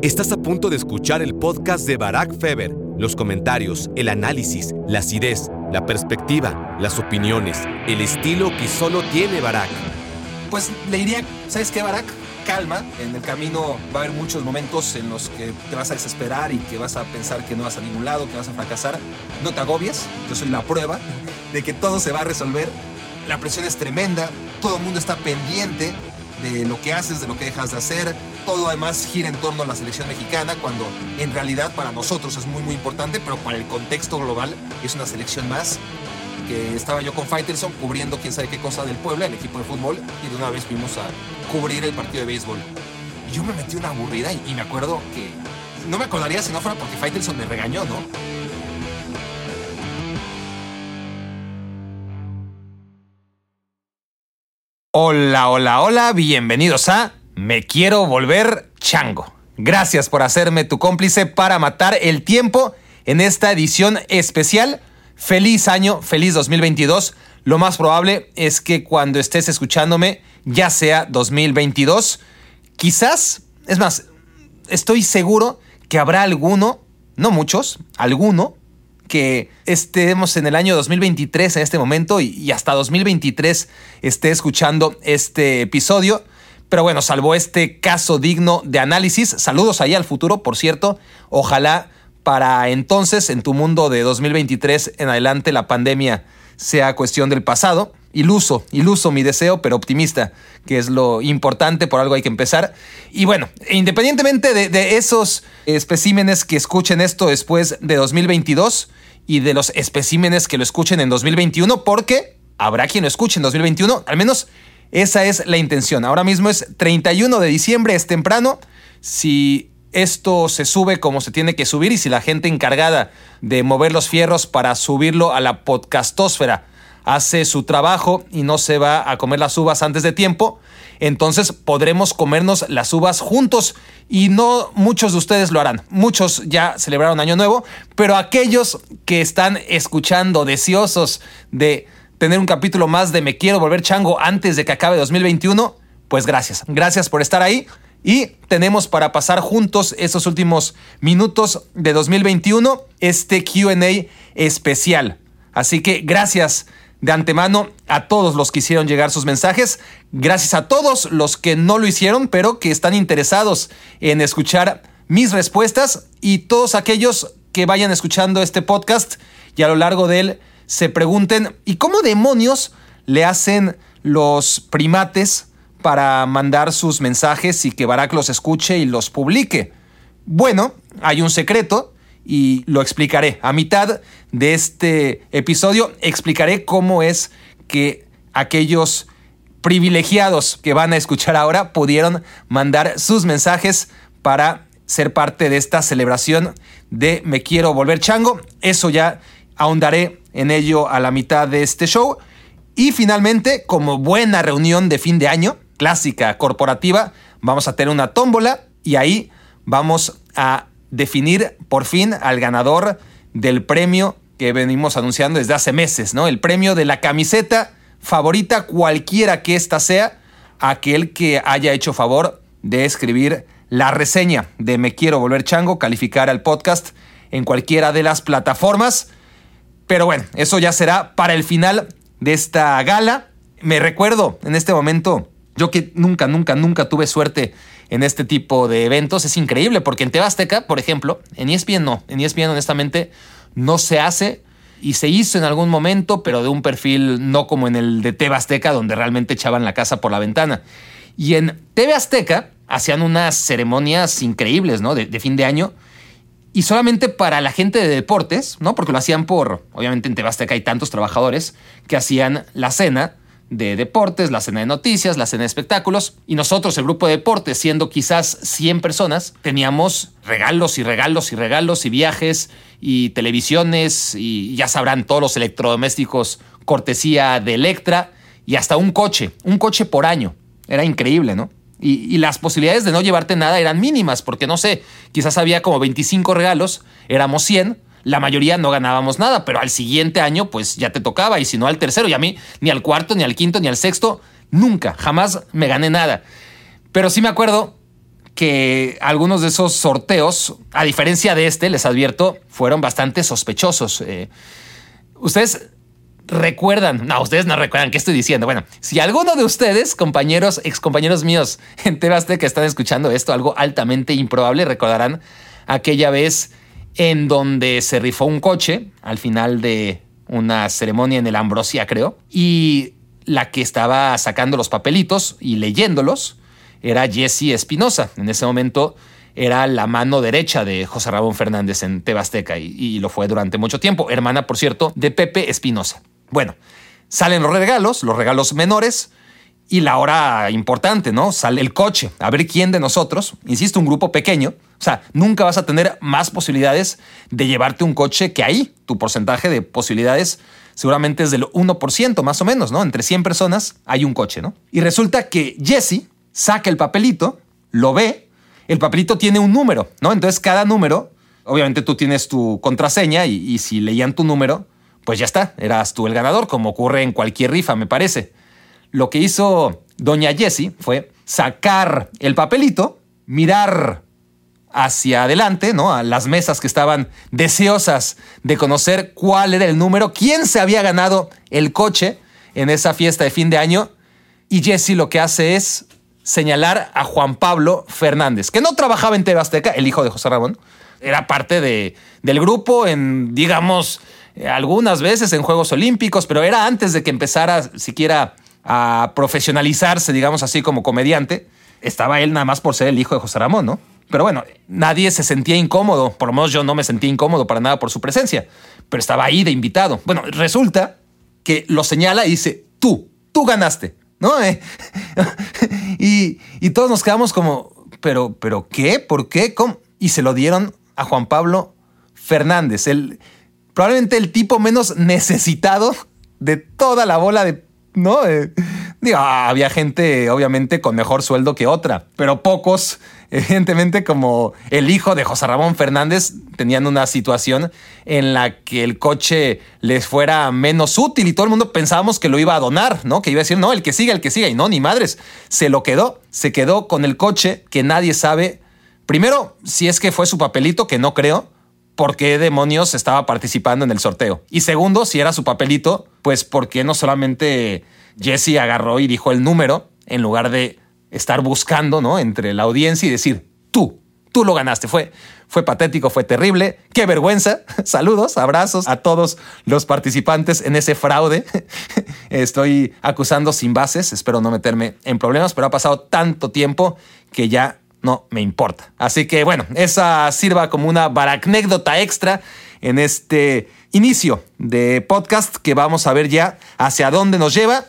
Estás a punto de escuchar el podcast de Barack Feber. Los comentarios, el análisis, la acidez, la perspectiva, las opiniones, el estilo que solo tiene Barack. Pues le diría, ¿sabes qué, Barack? Calma, en el camino va a haber muchos momentos en los que te vas a desesperar y que vas a pensar que no vas a ningún lado, que vas a fracasar. No te agobies, yo soy la prueba de que todo se va a resolver. La presión es tremenda, todo el mundo está pendiente de lo que haces, de lo que dejas de hacer. Todo además gira en torno a la selección mexicana, cuando en realidad para nosotros es muy muy importante, pero para el contexto global es una selección más. Que estaba yo con Faitelson cubriendo quién sabe qué cosa del Puebla, el equipo de fútbol, y de una vez fuimos a cubrir el partido de béisbol. Yo me metí una aburrida y, y me acuerdo que no me acordaría si no fuera porque Faitelson me regañó, ¿no? Hola, hola, hola, bienvenidos a Me quiero volver chango. Gracias por hacerme tu cómplice para matar el tiempo en esta edición especial. Feliz año, feliz 2022. Lo más probable es que cuando estés escuchándome ya sea 2022. Quizás, es más, estoy seguro que habrá alguno, no muchos, alguno que estemos en el año 2023 en este momento y, hasta 2023 esté escuchando este episodio. Pero bueno, salvo este caso digno de análisis, saludos ahí al futuro, por cierto. Ojalá para entonces, en tu mundo de 2023 en adelante, la pandemia sea cuestión del pasado. Iluso, iluso mi deseo, pero optimista, que es lo importante, por algo hay que empezar. Y bueno, independientemente de, esos especímenes que escuchen esto después de 2022, y de los especímenes que lo escuchen en 2021, porque habrá quien lo escuche en 2021, al menos esa es la intención. Ahora mismo es 31 de diciembre, es temprano. Si esto se sube como se tiene que subir y si la gente encargada de mover los fierros para subirlo a la podcastósfera hace su trabajo y no se va a comer las uvas antes de tiempo, entonces podremos comernos las uvas juntos y no muchos de ustedes lo harán. Muchos ya celebraron Año Nuevo, pero aquellos que están escuchando deseosos de tener un capítulo más de Me quiero volver chango antes de que acabe 2021, pues gracias. Gracias por estar ahí. Y tenemos para pasar juntos estos últimos minutos de 2021 este QA especial. Así que gracias de antemano a todos los que hicieron llegar sus mensajes. Gracias a todos los que no lo hicieron, pero que están interesados en escuchar mis respuestas y todos aquellos que vayan escuchando este podcast y a lo largo de él se pregunten, ¿y cómo demonios le hacen los primates para mandar sus mensajes y que Barack los escuche y los publique? Bueno, hay un secreto y lo explicaré. A mitad de este episodio explicaré cómo es que aquellos privilegiados que van a escuchar ahora pudieron mandar sus mensajes para ser parte de esta celebración de Me quiero volver chango. Eso ya ahondaré en ello a la mitad de este show. Y finalmente, como buena reunión de fin de año, clásica corporativa, vamos a tener una tómbola y ahí vamos a definir por fin al ganador del premio que venimos anunciando desde hace meses, ¿no? El premio de la camiseta favorita, cualquiera que ésta sea, aquel que haya hecho favor de escribir la reseña de Me Quiero Volver Chango, calificar al podcast en cualquiera de las plataformas. Pero bueno, eso ya será para el final de esta gala. Me recuerdo en este momento, yo que nunca, nunca, nunca tuve suerte en este tipo de eventos. Es increíble porque en Tebasteca, por ejemplo, en ESPN no. En ESPN honestamente no se hace y se hizo en algún momento, pero de un perfil no como en el de TV Azteca, donde realmente echaban la casa por la ventana. Y en TV Azteca hacían unas ceremonias increíbles, ¿no? De, de, fin de año. Y solamente para la gente de deportes, ¿no? Porque lo hacían por, obviamente en TV Azteca hay tantos trabajadores que hacían la cena de deportes, la cena de noticias, la cena de espectáculos. Y nosotros, el grupo de deportes, siendo quizás 100 personas, teníamos regalos y regalos y regalos y viajes y televisiones y ya sabrán todos los electrodomésticos cortesía de Electra y hasta un coche, un coche por año. Era increíble, ¿no? Y, las posibilidades de no llevarte nada eran mínimas, porque no sé, quizás había como 25 regalos, éramos 100, la mayoría no ganábamos nada, pero al siguiente año pues ya te tocaba y si no al tercero y a mí ni al cuarto, ni al quinto, ni al sexto, nunca, jamás me gané nada. Pero sí me acuerdo que algunos de esos sorteos, a diferencia de este, les advierto, fueron bastante sospechosos. Eh, ustedes recuerdan, no, ustedes no recuerdan qué estoy diciendo. Bueno, si alguno de ustedes, compañeros, excompañeros míos en Tebaste que están escuchando esto, algo altamente improbable, recordarán aquella vez en donde se rifó un coche al final de una ceremonia en el Ambrosia, creo, y la que estaba sacando los papelitos y leyéndolos era Jessie Espinosa. En ese momento era la mano derecha de José Ramón Fernández en Tebasteca y, y lo fue durante mucho tiempo, hermana, por cierto, de Pepe Espinosa. Bueno, salen los regalos, los regalos menores, y la hora importante, ¿no? Sale el coche, a ver quién de nosotros, insisto, un grupo pequeño, o sea, nunca vas a tener más posibilidades de llevarte un coche que ahí. Tu porcentaje de posibilidades seguramente es del 1% más o menos, ¿no? Entre 100 personas hay un coche, ¿no? Y resulta que Jesse saca el papelito, lo ve, el papelito tiene un número, ¿no? Entonces cada número, obviamente tú tienes tu contraseña y, y si leían tu número, pues ya está, eras tú el ganador, como ocurre en cualquier rifa, me parece. Lo que hizo doña Jessie fue sacar el papelito, mirar hacia adelante, ¿no? A las mesas que estaban deseosas de conocer cuál era el número, quién se había ganado el coche en esa fiesta de fin de año. Y Jesse lo que hace es señalar a Juan Pablo Fernández, que no trabajaba en TV Azteca, el hijo de José Ramón, era parte de, del grupo en, digamos, algunas veces en Juegos Olímpicos, pero era antes de que empezara siquiera a profesionalizarse, digamos así, como comediante. Estaba él nada más por ser el hijo de José Ramón, ¿no? Pero bueno, nadie se sentía incómodo, por lo menos yo no me sentía incómodo para nada por su presencia, pero estaba ahí de invitado. Bueno, resulta que lo señala y dice, tú, tú ganaste, ¿no? Eh, y, y, todos nos quedamos como, pero, pero ¿qué? ¿Por qué? ¿Cómo? Y se lo dieron a Juan Pablo Fernández, el, probablemente el tipo menos necesitado de toda la bola de, ¿no? Eh, digo, había gente obviamente con mejor sueldo que otra, pero pocos evidentemente como el hijo de José Ramón Fernández tenían una situación en la que el coche les fuera menos útil y todo el mundo pensábamos que lo iba a donar, ¿no? Que iba a decir, no, el que siga, el que siga. Y no, ni madres, se lo quedó, se quedó con el coche que nadie sabe. Primero, si es que fue su papelito, que no creo, por qué demonios estaba participando en el sorteo. Y segundo, si era su papelito, pues porque no solamente Jesse agarró y dijo el número en lugar de estar buscando, ¿no? Entre la audiencia y decir, tú, tú lo ganaste. Fue, fue patético, fue terrible. Qué vergüenza. Saludos, abrazos a todos los participantes en ese fraude. Estoy acusando sin bases. Espero no meterme en problemas, pero ha pasado tanto tiempo que ya no me importa. Así que bueno, esa sirva como una baracnécdota extra en este inicio de podcast que vamos a ver ya hacia dónde nos lleva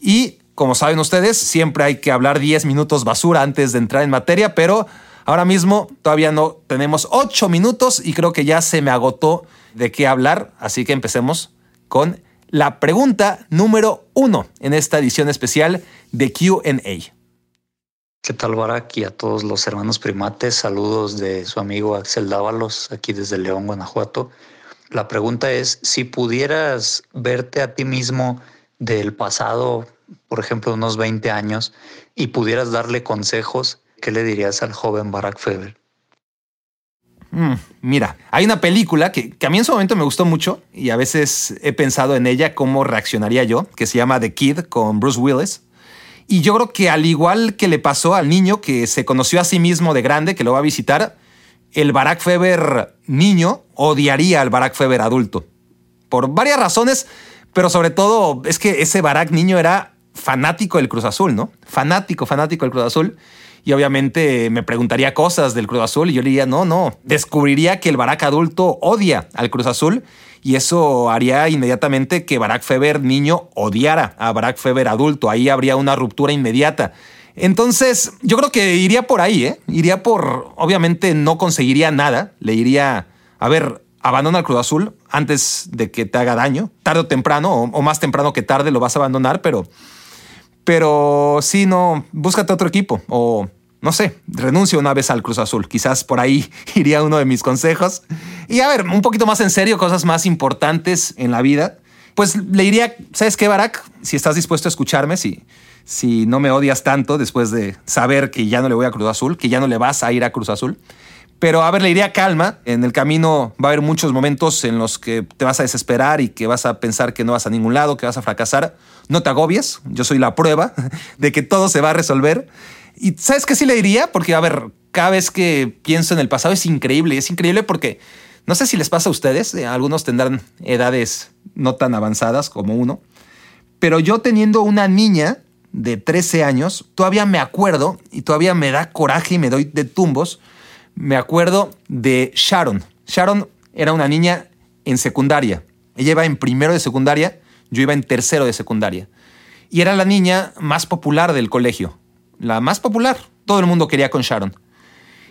y como saben ustedes, siempre hay que hablar 10 minutos basura antes de entrar en materia, pero ahora mismo todavía no tenemos 8 minutos y creo que ya se me agotó de qué hablar, así que empecemos con la pregunta número uno en esta edición especial de QA. ¿Qué tal, Barak? Y a todos los hermanos primates, saludos de su amigo Axel Dávalos, aquí desde León, Guanajuato. La pregunta es, si pudieras verte a ti mismo del pasado por ejemplo, unos 20 años y pudieras darle consejos, ¿qué le dirías al joven Barack Feber? Mm, mira, hay una película que, que, a mí en su momento me gustó mucho y a veces he pensado en ella cómo reaccionaría yo, que se llama The Kid con Bruce Willis. Y yo creo que al igual que le pasó al niño que se conoció a sí mismo de grande, que lo va a visitar, el Barack Feber niño odiaría al Barack Feber adulto. Por varias razones, pero sobre todo es que ese Barack niño era fanático del Cruz Azul, ¿no? Fanático, fanático del Cruz Azul. Y obviamente me preguntaría cosas del Cruz Azul y yo le diría, no, no, descubriría que el Barack adulto odia al Cruz Azul y eso haría inmediatamente que Barack Feber niño odiara a Barack Feber adulto. Ahí habría una ruptura inmediata. Entonces, yo creo que iría por ahí, ¿eh? Iría por, obviamente no conseguiría nada, le diría, a ver, abandona el Cruz Azul antes de que te haga daño, tarde o temprano, o, más temprano que tarde lo vas a abandonar, pero pero si no, búscate otro equipo o no sé, renuncia una vez al Cruz Azul. Quizás por ahí iría uno de mis consejos. Y a ver, un poquito más en serio, cosas más importantes en la vida. Pues le diría, ¿sabes qué, Barack? Si estás dispuesto a escucharme, si, si no me odias tanto después de saber que ya no le voy a Cruz Azul, que ya no le vas a ir a Cruz Azul. Pero a ver, le iría calma. En el camino va a haber muchos momentos en los que te vas a desesperar y que vas a pensar que no vas a ningún lado, que vas a fracasar. No te agobies. Yo soy la prueba de que todo se va a resolver. Y ¿sabes qué sí le diría? Porque, a ver, cada vez que pienso en el pasado es increíble. Es increíble porque no sé si les pasa a ustedes. Eh, algunos tendrán edades no tan avanzadas como uno. Pero yo teniendo una niña de 13 años, todavía me acuerdo y todavía me da coraje y me doy de tumbos. Me acuerdo de Sharon. Sharon era una niña en secundaria. Ella iba en primero de secundaria, yo iba en tercero de secundaria. Y era la niña más popular del colegio. La más popular. Todo el mundo quería con Sharon.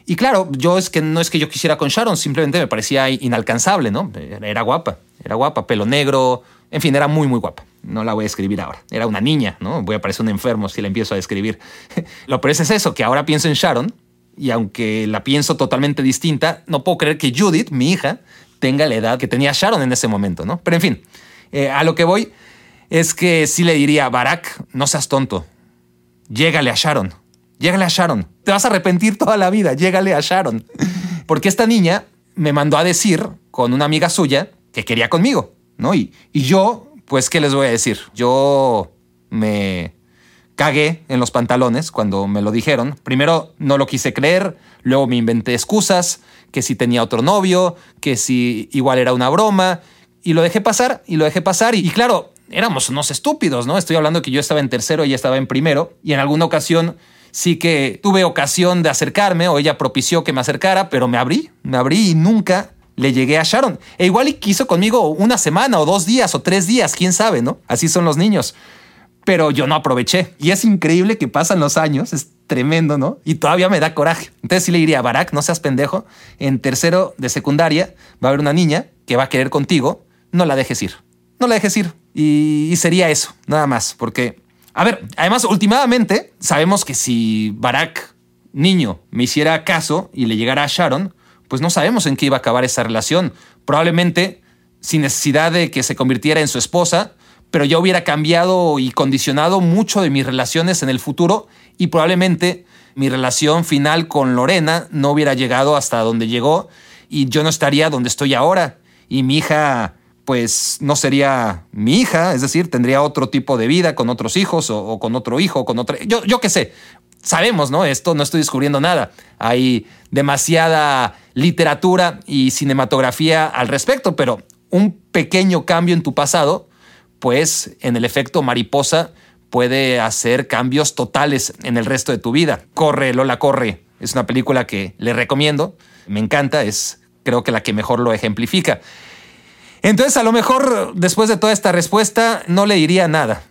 Y claro, yo es que no es que yo quisiera con Sharon, simplemente me parecía inalcanzable, ¿no? Era guapa, era guapa, pelo negro, en fin, era muy, muy guapa. No la voy a escribir ahora. Era una niña, ¿no? Voy a parecer un enfermo si la empiezo a describir. Lo peor es eso, que ahora pienso en Sharon y aunque la pienso totalmente distinta, no puedo creer que Judith, mi hija, tenga la edad que tenía Sharon en ese momento, ¿no? Pero en fin, eh, a lo que voy es que sí le diría, Barack, no seas tonto. Llégale a Sharon. Llégale a Sharon. Te vas a arrepentir toda la vida. Llégale a Sharon. Porque esta niña me mandó a decir con una amiga suya que quería conmigo. ¿No? Y, y yo, pues, ¿qué les voy a decir? Yo me cagué en los pantalones cuando me lo dijeron. Primero no lo quise creer, luego me inventé excusas, que si tenía otro novio, que si igual era una broma, y lo dejé pasar, y lo dejé pasar, y, claro, éramos unos estúpidos, ¿no? Estoy hablando que yo estaba en tercero, ella estaba en primero, y en alguna ocasión sí que tuve ocasión de acercarme, o ella propició que me acercara, pero me abrí, me abrí y nunca le llegué a Sharon. E igual y quiso conmigo una semana o dos días o tres días, quién sabe, ¿no? Así son los niños. Pero yo no aproveché. Y es increíble que pasan los años, es tremendo, ¿no? Y todavía me da coraje. Entonces sí le diría, Barack, no seas pendejo. En tercero de secundaria va a haber una niña que va a querer contigo, no la dejes ir. No la dejes ir. Y, y sería eso, nada más. Porque, a ver, además, últimamente sabemos que si Barack, niño, me hiciera caso y le llegara a Sharon, pues no sabemos en qué iba a acabar esa relación. Probablemente sin necesidad de que se convirtiera en su esposa, pero ya hubiera cambiado y condicionado mucho de mis relaciones en el futuro y probablemente mi relación final con Lorena no hubiera llegado hasta donde llegó y yo no estaría donde estoy ahora y mi hija pues no sería mi hija, es decir, tendría otro tipo de vida con otros hijos o, con otro hijo, con otra... Yo, yo qué sé, sabemos, ¿no? Esto no estoy descubriendo nada. Hay demasiada literatura y cinematografía al respecto, pero un pequeño cambio en tu pasado, pues en el efecto mariposa puede hacer cambios totales en el resto de tu vida. Corre, Lola, corre. Es una película que le recomiendo. Me encanta, es creo que la que mejor lo ejemplifica. Entonces, a lo mejor después de toda esta respuesta, no le diría nada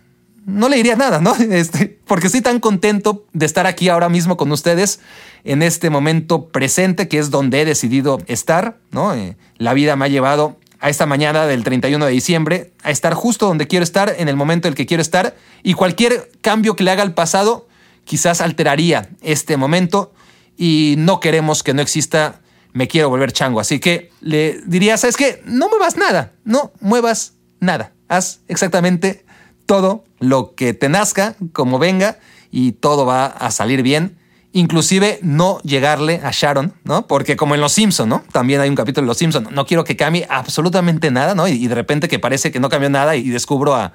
no le diría nada, ¿no? Este, porque estoy tan contento de estar aquí ahora mismo con ustedes en este momento presente, que es donde he decidido estar, ¿no? Eh, la vida me ha llevado a esta mañana del 31 de diciembre a estar justo donde quiero estar, en el momento en el que quiero estar, y cualquier cambio que le haga al pasado quizás alteraría este momento y no queremos que no exista me quiero volver chango. Así que le diría, ¿sabes qué? No muevas nada, no muevas nada. Haz exactamente todo lo que te nazca, como venga, y todo va a salir bien. Inclusive no llegarle a Sharon, ¿no? Porque como en Los Simpson, ¿no? También hay un capítulo de Los Simpson. No quiero que cambie absolutamente nada, ¿no? Y de repente que parece que no cambió nada y descubro a,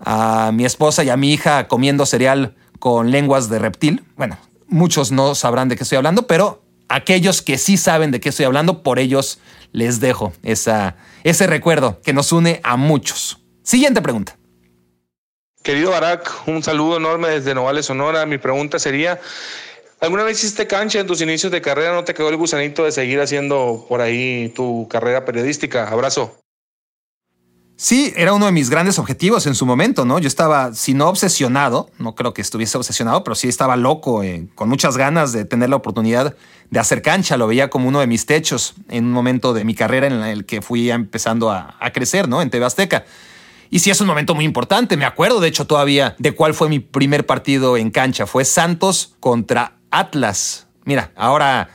a mi esposa y a mi hija comiendo cereal con lenguas de reptil. Bueno, muchos no sabrán de qué estoy hablando, pero aquellos que sí saben de qué estoy hablando, por ellos les dejo esa, ese recuerdo que nos une a muchos. Siguiente pregunta. Querido Barack, un saludo enorme desde Novales, Sonora. Mi pregunta sería, ¿alguna vez hiciste cancha en tus inicios de carrera? ¿No te quedó el gusanito de seguir haciendo por ahí tu carrera periodística? Abrazo. Sí, era uno de mis grandes objetivos en su momento, ¿no? Yo estaba, si no obsesionado, no creo que estuviese obsesionado, pero sí estaba loco, eh, con muchas ganas de tener la oportunidad de hacer cancha. Lo veía como uno de mis techos en un momento de mi carrera en el que fui empezando a, a crecer, ¿no? En TV Azteca. Y sí es un momento muy importante. Me acuerdo, de hecho, todavía de cuál fue mi primer partido en cancha. Fue Santos contra Atlas. Mira, ahora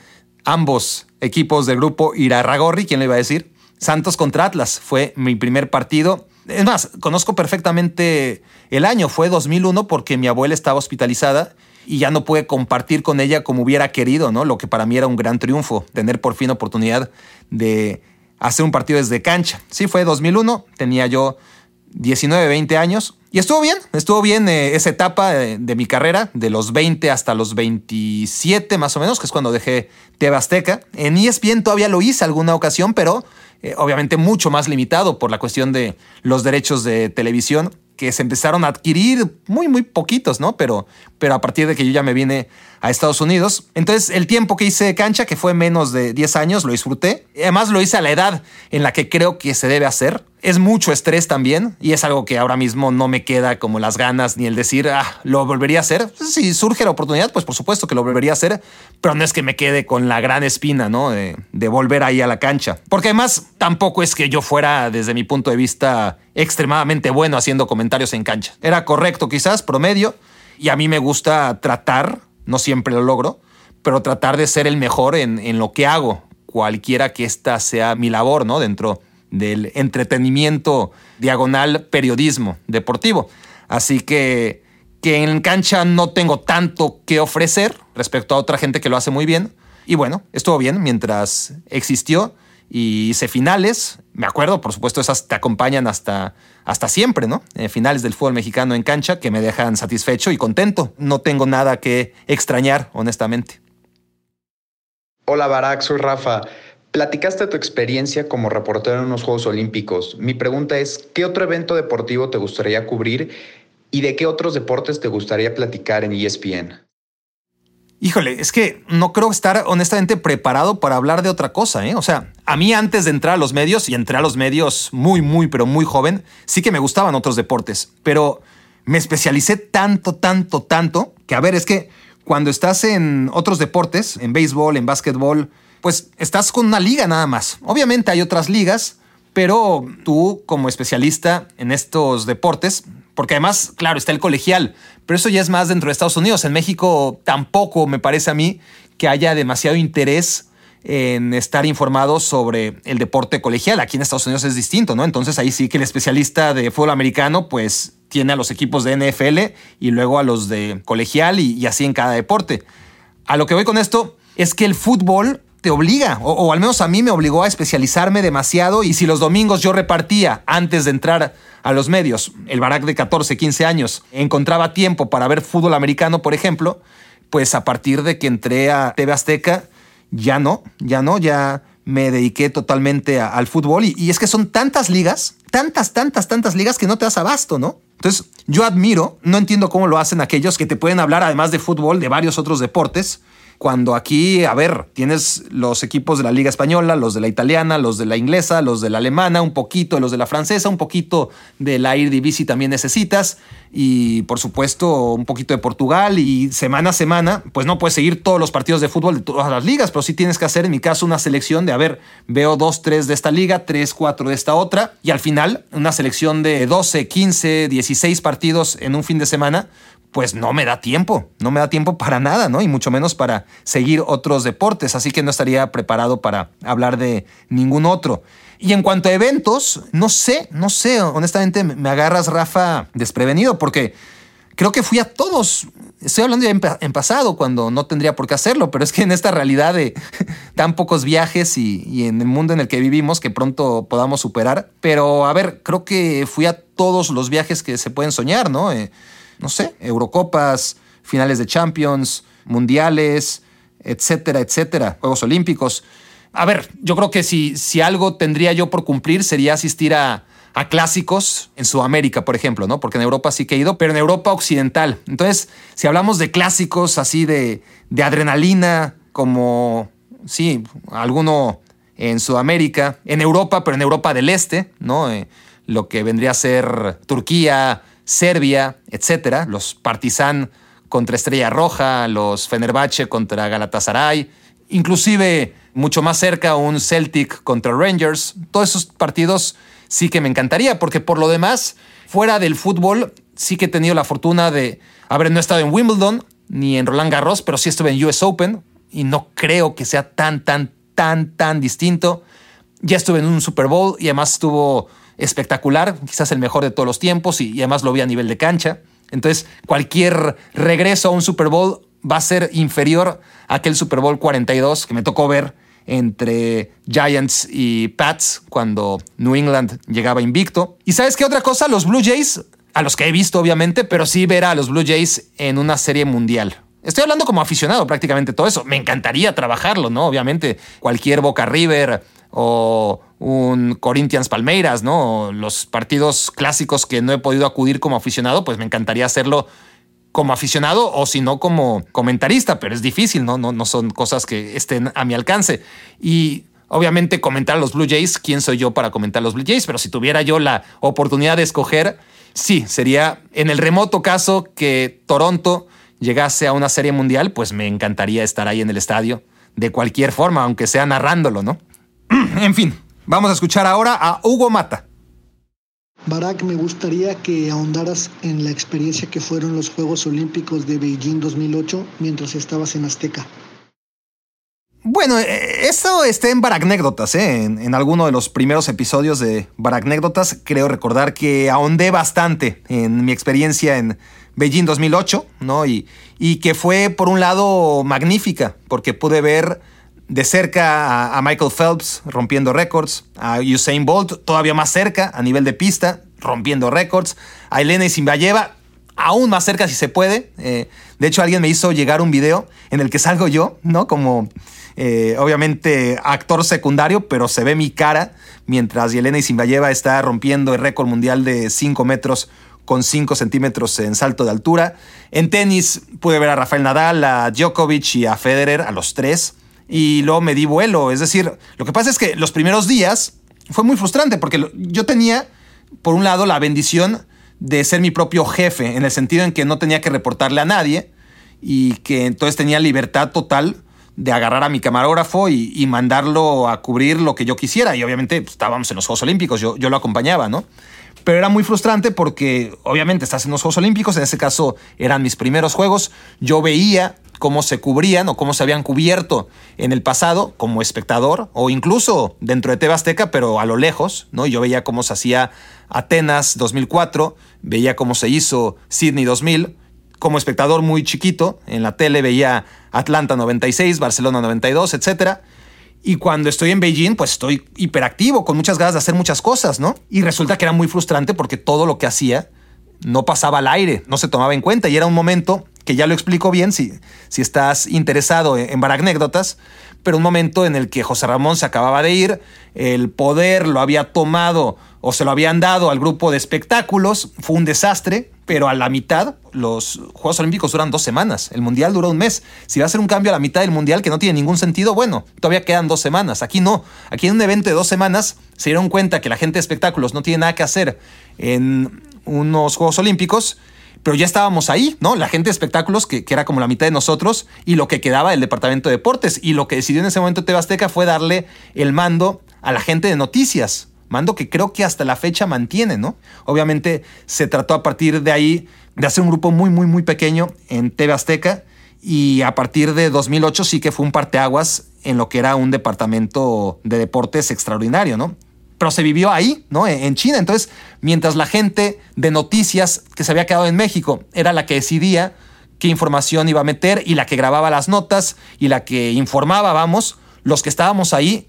ambos equipos del grupo Irarragorri, ¿quién le iba a decir? Santos contra Atlas fue mi primer partido. Es más, conozco perfectamente el año, fue 2001 porque mi abuela estaba hospitalizada y ya no pude compartir con ella como hubiera querido, ¿no? Lo que para mí era un gran triunfo, tener por fin oportunidad de hacer un partido desde cancha. Sí, fue 2001, tenía yo 19, 20 años y estuvo bien, estuvo bien eh, esa etapa de, de, mi carrera, de los 20 hasta los 27 más o menos, que es cuando dejé TV Azteca. En ESPN todavía lo hice alguna ocasión, pero eh, obviamente mucho más limitado por la cuestión de los derechos de televisión que se empezaron a adquirir muy, muy poquitos, ¿no? Pero, pero a partir de que yo ya me vine a Estados Unidos. Entonces, el tiempo que hice cancha, que fue menos de 10 años, lo disfruté. Además, lo hice a la edad en la que creo que se debe hacer. Es mucho estrés también y es algo que ahora mismo no me queda como las ganas ni el decir, ah, lo volvería a hacer. Si surge la oportunidad, pues por supuesto que lo volvería a hacer, pero no es que me quede con la gran espina, ¿no? De, de volver ahí a la cancha. Porque además tampoco es que yo fuera, desde mi punto de vista, extremadamente bueno haciendo comentarios en cancha. Era correcto quizás, promedio, y a mí me gusta tratar, no siempre lo logro, pero tratar de ser el mejor en, en lo que hago, cualquiera que esta sea mi labor, ¿no? Dentro del entretenimiento diagonal periodismo deportivo. Así que, que en cancha no tengo tanto que ofrecer respecto a otra gente que lo hace muy bien. Y bueno, estuvo bien mientras existió y hice finales. Me acuerdo, por supuesto, esas te acompañan hasta, hasta siempre, ¿no? Eh, finales del fútbol mexicano en cancha que me dejan satisfecho y contento. No tengo nada que extrañar, honestamente. Hola, Barack, soy Rafa. Platicaste tu experiencia como reportero en unos Juegos Olímpicos. Mi pregunta es, ¿qué otro evento deportivo te gustaría cubrir y de qué otros deportes te gustaría platicar en ESPN? Híjole, es que no creo estar honestamente preparado para hablar de otra cosa, ¿eh? O sea, a mí antes de entrar a los medios, y entré a los medios muy, muy, pero muy joven, sí que me gustaban otros deportes, pero me especialicé tanto, tanto, tanto, que a ver, es que cuando estás en otros deportes, en béisbol, en básquetbol, pues estás con una liga nada más. Obviamente hay otras ligas, pero tú como especialista en estos deportes, porque además, claro, está el colegial, pero eso ya es más dentro de Estados Unidos. En México tampoco me parece a mí que haya demasiado interés en estar informado sobre el deporte colegial. Aquí en Estados Unidos es distinto, ¿no? Entonces ahí sí que el especialista de fútbol americano, pues tiene a los equipos de NFL y luego a los de colegial y, y así en cada deporte. A lo que voy con esto es que el fútbol te obliga, o, al menos a mí me obligó a especializarme demasiado y si los domingos yo repartía antes de entrar a los medios, el Barack de 14, 15 años, encontraba tiempo para ver fútbol americano, por ejemplo, pues a partir de que entré a TV Azteca, ya no, ya no, ya me dediqué totalmente al fútbol y, y es que son tantas ligas, tantas, tantas, tantas ligas que no te das abasto, ¿no? Entonces, yo admiro, no entiendo cómo lo hacen aquellos que te pueden hablar, además de fútbol, de varios otros deportes, cuando aquí, a ver, tienes los equipos de la Liga Española, los de la italiana, los de la inglesa, los de la alemana, un poquito de los de la francesa, un poquito de la Eredivisie también necesitas y por supuesto un poquito de Portugal y semana a semana, pues no puedes seguir todos los partidos de fútbol de todas las ligas, pero sí tienes que hacer en mi caso una selección de, a ver, veo dos, tres de esta liga, tres, cuatro de esta otra y al final una selección de 12, 15, 16 partidos en un fin de semana, pues no me da tiempo, no me da tiempo para nada, ¿no? Y mucho menos para seguir otros deportes, así que no estaría preparado para hablar de ningún otro. Y en cuanto a eventos, no sé, no sé, honestamente me agarras, Rafa, desprevenido, porque creo que fui a todos. Estoy hablando ya en, pasado, cuando no tendría por qué hacerlo, pero es que en esta realidad de tan pocos viajes y, y, en el mundo en el que vivimos, que pronto podamos superar. Pero a ver, creo que fui a todos los viajes que se pueden soñar, ¿no? Eh, no sé, Eurocopas, finales de Champions, mundiales, etcétera, etcétera, Juegos Olímpicos. A ver, yo creo que si, si algo tendría yo por cumplir sería asistir a, a clásicos en Sudamérica, por ejemplo, ¿no? Porque en Europa sí que he ido, pero en Europa occidental. Entonces, si hablamos de clásicos así de, de adrenalina, como, sí, alguno en Sudamérica, en Europa, pero en Europa del Este, ¿no? Eh, lo que vendría a ser Turquía, Serbia, etcétera, los Partizan contra Estrella Roja, los Fenerbahce contra Galatasaray, inclusive mucho más cerca un Celtic contra Rangers. Todos esos partidos sí que me encantaría, porque por lo demás, fuera del fútbol, sí que he tenido la fortuna de, a ver, no estado en Wimbledon ni en Roland Garros, pero sí estuve en US Open y no creo que sea tan, tan, tan, tan distinto. Ya estuve en un Super Bowl y además estuvo espectacular, quizás el mejor de todos los tiempos y, además lo vi a nivel de cancha. Entonces, cualquier regreso a un Super Bowl va a ser inferior a aquel Super Bowl 42 que me tocó ver entre Giants y Pats cuando New England llegaba invicto. ¿Y sabes qué otra cosa? Los Blue Jays, a los que he visto obviamente, pero sí ver a los Blue Jays en una serie mundial. Estoy hablando como aficionado prácticamente todo eso. Me encantaría trabajarlo, ¿no? Obviamente, cualquier Boca River o un Corinthians Palmeiras, ¿no? Los partidos clásicos que no he podido acudir como aficionado, pues me encantaría hacerlo como aficionado o si no como comentarista, pero es difícil, ¿no? No, no son cosas que estén a mi alcance. Y obviamente comentar los Blue Jays, ¿quién soy yo para comentar los Blue Jays? Pero si tuviera yo la oportunidad de escoger, sí, sería en el remoto caso que Toronto llegase a una serie mundial, pues me encantaría estar ahí en el estadio, de cualquier forma, aunque sea narrándolo, ¿no? en fin, vamos a escuchar ahora a Hugo Mata. Barak, me gustaría que ahondaras en la experiencia que fueron los Juegos Olímpicos de Beijing 2008 mientras estabas en Azteca. Bueno, eh, eso está en Baracnécdotas, ¿eh? En, en, alguno de los primeros episodios de Baracnécdotas, creo recordar que ahondé bastante en mi experiencia en Beijing 2008, ¿no? Y, y que fue, por un lado, magnífica, porque pude ver de cerca a, Michael Phelps rompiendo récords, a Usain Bolt todavía más cerca a nivel de pista, rompiendo récords, a Elena Isimbayeva aún más cerca si se puede. Eh, de hecho, alguien me hizo llegar un video en el que salgo yo, ¿no? Como eh, obviamente actor secundario, pero se ve mi cara mientras Yelena Isimbayeva está rompiendo el récord mundial de 5 metros con 5 centímetros en salto de altura. En tenis pude ver a Rafael Nadal, a Djokovic y a Federer, a los tres y luego me di vuelo. Es decir, lo que pasa es que los primeros días fue muy frustrante porque yo tenía, por un lado, la bendición de ser mi propio jefe, en el sentido en que no tenía que reportarle a nadie y que entonces tenía libertad total de agarrar a mi camarógrafo y, mandarlo a cubrir lo que yo quisiera. Y obviamente pues, estábamos en los Juegos Olímpicos, yo, yo lo acompañaba, ¿no? Pero era muy frustrante porque obviamente estás en los Juegos Olímpicos, en ese caso eran mis primeros Juegos, yo veía cómo se cubrían o cómo se habían cubierto en el pasado como espectador o incluso dentro de Tebasteca, pero a lo lejos, ¿no? Yo veía cómo se hacía Atenas 2004, veía cómo se hizo Sydney 2000, como espectador muy chiquito, en la tele veía Atlanta 96, Barcelona 92, etc. Y cuando estoy en Beijing, pues estoy hiperactivo, con muchas ganas de hacer muchas cosas, ¿no? Y resulta que era muy frustrante porque todo lo que hacía no pasaba al aire, no se tomaba en cuenta y era un momento que ya lo explico bien si, si estás interesado en, en anécdotas, pero un momento en el que José Ramón se acababa de ir, el poder lo había tomado o se lo habían dado al grupo de espectáculos, fue un desastre, pero a la mitad los Juegos Olímpicos duran dos semanas, el Mundial duró un mes. Si va a ser un cambio a la mitad del Mundial que no tiene ningún sentido, bueno, todavía quedan dos semanas. Aquí no, aquí en un evento de dos semanas se dieron cuenta que la gente de espectáculos no tiene nada que hacer en unos Juegos Olímpicos pero ya estábamos ahí, ¿no? La gente de espectáculos, que, era como la mitad de nosotros, y lo que quedaba del departamento de deportes. Y lo que decidió en ese momento Tebasteca fue darle el mando a la gente de noticias. Mando que creo que hasta la fecha mantiene, ¿no? Obviamente se trató a partir de ahí de hacer un grupo muy, muy, muy pequeño en TV Azteca. Y a partir de 2008 sí que fue un parteaguas en lo que era un departamento de deportes extraordinario, ¿no? Pero se vivió ahí, ¿no? En China. Entonces, mientras la gente de noticias que se había quedado en México era la que decidía qué información iba a meter y la que grababa las notas y la que informaba, vamos, los que estábamos ahí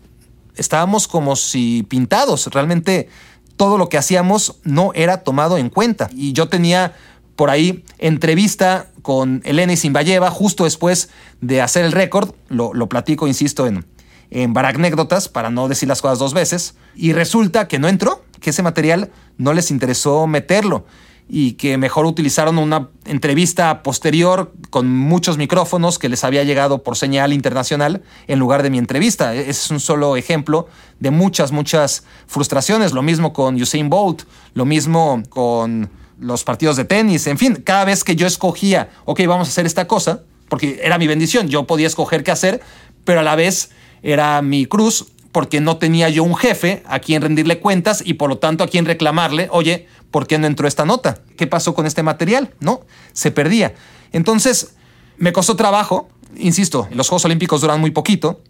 estábamos como si pintados. Realmente todo lo que hacíamos no era tomado en cuenta. Y yo tenía por ahí entrevista con Elena Simbayeva justo después de hacer el récord. Lo platico, insisto, en, en anécdotas para no decir las cosas dos veces, y resulta que no entró, que ese material no les interesó meterlo y que mejor utilizaron una entrevista posterior con muchos micrófonos que les había llegado por señal internacional en lugar de mi entrevista. E-, ese es un solo ejemplo de muchas, muchas frustraciones. Lo mismo con Usain Bolt, lo mismo con los partidos de tenis, en fin, cada vez que yo escogía, ok, vamos a hacer esta cosa, porque era mi bendición, yo podía escoger qué hacer, pero a la vez era mi cruz porque no tenía yo un jefe a quien rendirle cuentas y por lo tanto a quien reclamarle, oye, ¿por qué no entró esta nota? ¿Qué pasó con este material? No, se perdía. Entonces, me costó trabajo, insisto, los Juegos Olímpicos duran muy poquito.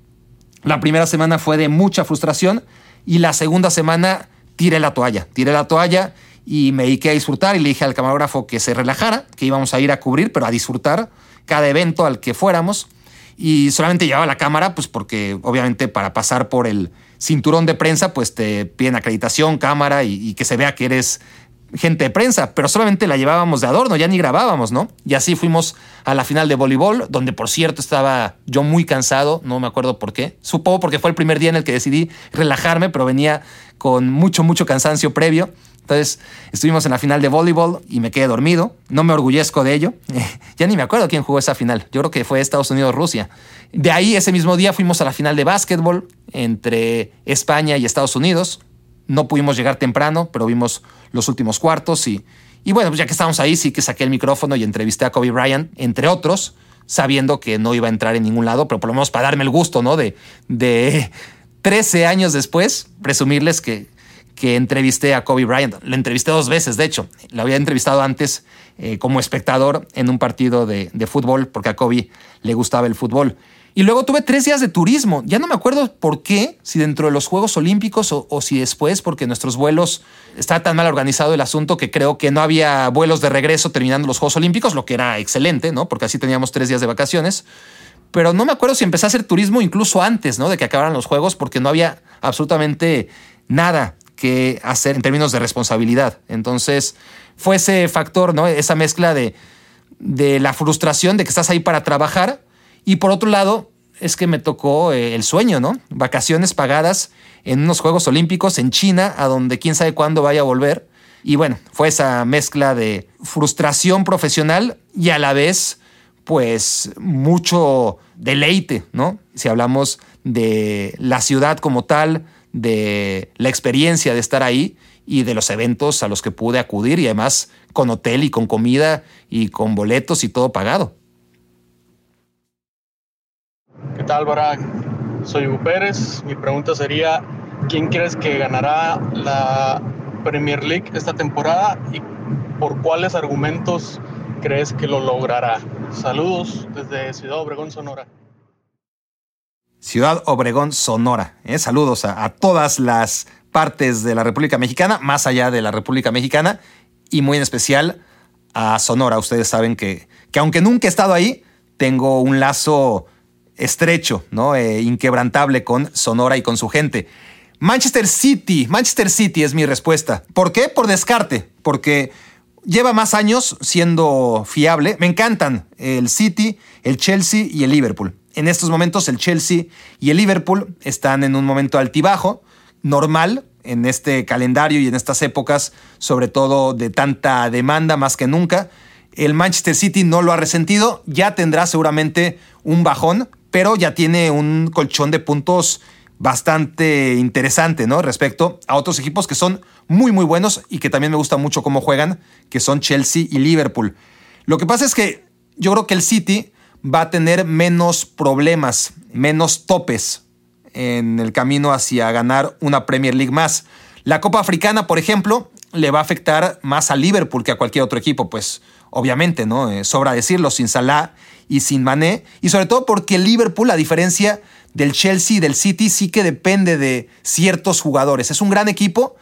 La primera semana fue de mucha frustración y la segunda semana tiré la toalla, tiré la toalla y me dediqué a disfrutar y le dije al camarógrafo que se relajara, que íbamos a ir a cubrir, pero a disfrutar cada evento al que fuéramos. Y solamente llevaba la cámara, pues porque obviamente para pasar por el cinturón de prensa, pues te piden acreditación, cámara y, que se vea que eres gente de prensa, pero solamente la llevábamos de adorno, ya ni grabábamos, ¿no? Y así fuimos a la final de voleibol, donde por cierto estaba yo muy cansado, no me acuerdo por qué, supongo porque fue el primer día en el que decidí relajarme, pero venía con mucho, mucho cansancio previo. Entonces estuvimos en la final de voleibol y me quedé dormido. No me orgullezco de ello. ya ni me acuerdo quién jugó esa final. Yo creo que fue Estados Unidos-Rusia. De ahí ese mismo día fuimos a la final de básquetbol entre España y Estados Unidos. No pudimos llegar temprano, pero vimos los últimos cuartos y, y bueno, pues ya que estábamos ahí, sí que saqué el micrófono y entrevisté a Kobe Bryant, entre otros, sabiendo que no iba a entrar en ningún lado, pero por lo menos para darme el gusto, ¿no? De, de 13 años después, presumirles que, que entrevisté a Kobe Bryant. Le entrevisté dos veces, de hecho. Lo había entrevistado antes eh, como espectador en un partido de, fútbol, porque a Kobe le gustaba el fútbol. Y luego tuve tres días de turismo. Ya no me acuerdo por qué, si dentro de los Juegos Olímpicos o, o, si después, porque nuestros vuelos está tan mal organizado el asunto que creo que no había vuelos de regreso terminando los Juegos Olímpicos, lo que era excelente, ¿no? Porque así teníamos tres días de vacaciones. Pero no me acuerdo si empecé a hacer turismo incluso antes, ¿no? De que acabaran los Juegos, porque no había absolutamente nada que hacer en términos de responsabilidad. Entonces, fue ese factor, ¿no? Esa mezcla de, de la frustración de que estás ahí para trabajar y por otro lado, es que me tocó eh, el sueño, ¿no? Vacaciones pagadas en unos Juegos Olímpicos en China, a donde quién sabe cuándo vaya a volver. Y bueno, fue esa mezcla de frustración profesional y a la vez, pues, mucho deleite, ¿no? Si hablamos de la ciudad como tal, de la experiencia de estar ahí y de los eventos a los que pude acudir y además con hotel y con comida y con boletos y todo pagado. ¿Qué tal, Barak? Soy Hugo Pérez. Mi pregunta sería, ¿quién crees que ganará la Premier League esta temporada y por cuáles argumentos crees que lo logrará? Saludos desde Ciudad Obregón, Sonora. Ciudad Obregón, Sonora. ¿eh? Saludos a, todas las partes de la República Mexicana, más allá de la República Mexicana, y muy en especial a Sonora. Ustedes saben que, que aunque nunca he estado ahí, tengo un lazo estrecho, ¿no? Eh, inquebrantable con Sonora y con su gente. Manchester City, Manchester City es mi respuesta. ¿Por qué? Por descarte, porque lleva más años siendo fiable. Me encantan el City, el Chelsea y el Liverpool. En estos momentos el Chelsea y el Liverpool están en un momento altibajo, normal en este calendario y en estas épocas, sobre todo de tanta demanda más que nunca. El Manchester City no lo ha resentido, ya tendrá seguramente un bajón, pero ya tiene un colchón de puntos bastante interesante, ¿no? Respecto a otros equipos que son muy, muy buenos y que también me gusta mucho cómo juegan, que son Chelsea y Liverpool. Lo que pasa es que yo creo que el City va a tener menos problemas, menos topes en el camino hacia ganar una Premier League más. La Copa Africana, por ejemplo, le va a afectar más a Liverpool que a cualquier otro equipo, pues obviamente, ¿no? Eh, sobra decirlo, sin Salah y sin Mané, y sobre todo porque Liverpool, a diferencia del Chelsea y del City, sí que depende de ciertos jugadores. Es un gran equipo,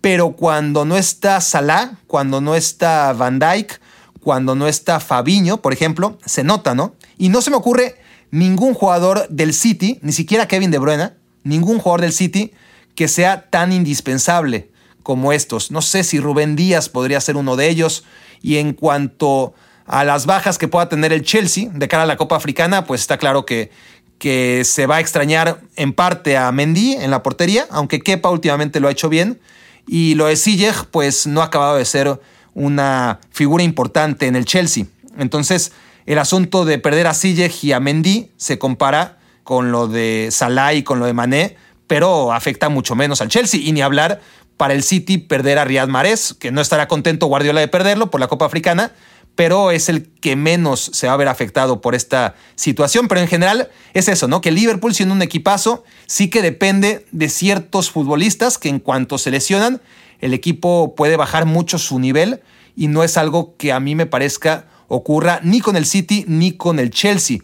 pero cuando no está Salah, cuando no está Van Dijk, cuando no está Fabiño, por ejemplo, se nota, ¿no? Y no se me ocurre ningún jugador del City, ni siquiera Kevin De Bruyne, ningún jugador del City que sea tan indispensable como estos. No sé si Rubén Díaz podría ser uno de ellos. Y en cuanto a las bajas que pueda tener el Chelsea de cara a la Copa Africana, pues está claro que, que se va a extrañar en parte a Mendy en la portería, aunque Kepa últimamente lo ha hecho bien. Y lo de Ziyech, pues no ha acabado de ser una figura importante en el Chelsea. Entonces, el asunto de perder a Ziyech y a Mendy se compara con lo de Salah y con lo de Mané, pero afecta mucho menos al Chelsea. Y ni hablar para el City perder a Riyad Mahrez, que no estará contento Guardiola de perderlo por la Copa Africana, pero es el que menos se va a ver afectado por esta situación. Pero en general es eso, ¿no? Que Liverpool, siendo un equipazo, sí que depende de ciertos futbolistas que en cuanto se lesionan, el equipo puede bajar mucho su nivel y no es algo que a mí me parezca ocurra ni con el City ni con el Chelsea.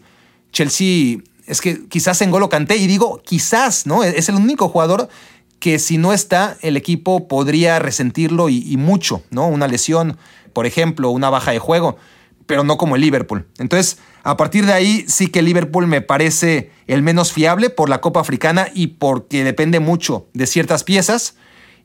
Chelsea es que quizás en Golo canté y digo quizás, ¿no? Es el único jugador que si no está, el equipo podría resentirlo y, y mucho, ¿no? Una lesión, por ejemplo, una baja de juego, pero no como el Liverpool. Entonces, a partir de ahí sí que Liverpool me parece el menos fiable por la Copa Africana y porque depende mucho de ciertas piezas.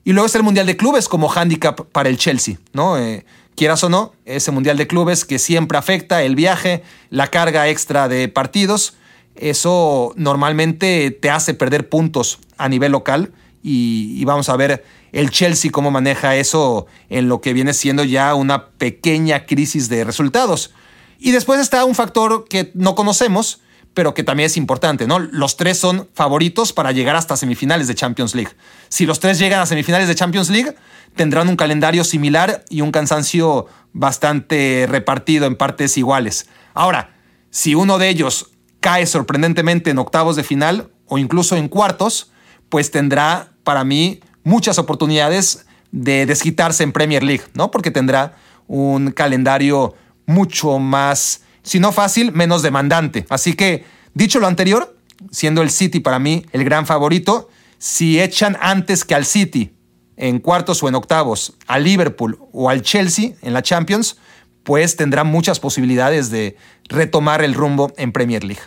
Y luego está el Mundial de Clubes como handicap para el Chelsea, ¿no? Eh, quieras o no, ese Mundial de Clubes que siempre afecta el viaje, la carga extra de partidos, eso normalmente te hace perder puntos a nivel local y, vamos a ver el Chelsea cómo maneja eso en lo que viene siendo ya una pequeña crisis de resultados. Y después está un factor que no conocemos, pero que también es importante, ¿no? Los tres son favoritos para llegar hasta semifinales de Champions League. Si los tres llegan a semifinales de Champions League, tendrán un calendario similar y un cansancio bastante repartido en partes iguales. Ahora, si uno de ellos cae sorprendentemente en octavos de final o incluso en cuartos, pues tendrá para mí muchas oportunidades de desquitarse en Premier League, ¿no? Porque tendrá un calendario mucho más, si no fácil, menos demandante. Así que, dicho lo anterior, siendo el City para mí el gran favorito, si echan antes que al City en cuartos o en octavos al Liverpool o al Chelsea en la Champions, pues tendrá muchas posibilidades de retomar el rumbo en Premier League.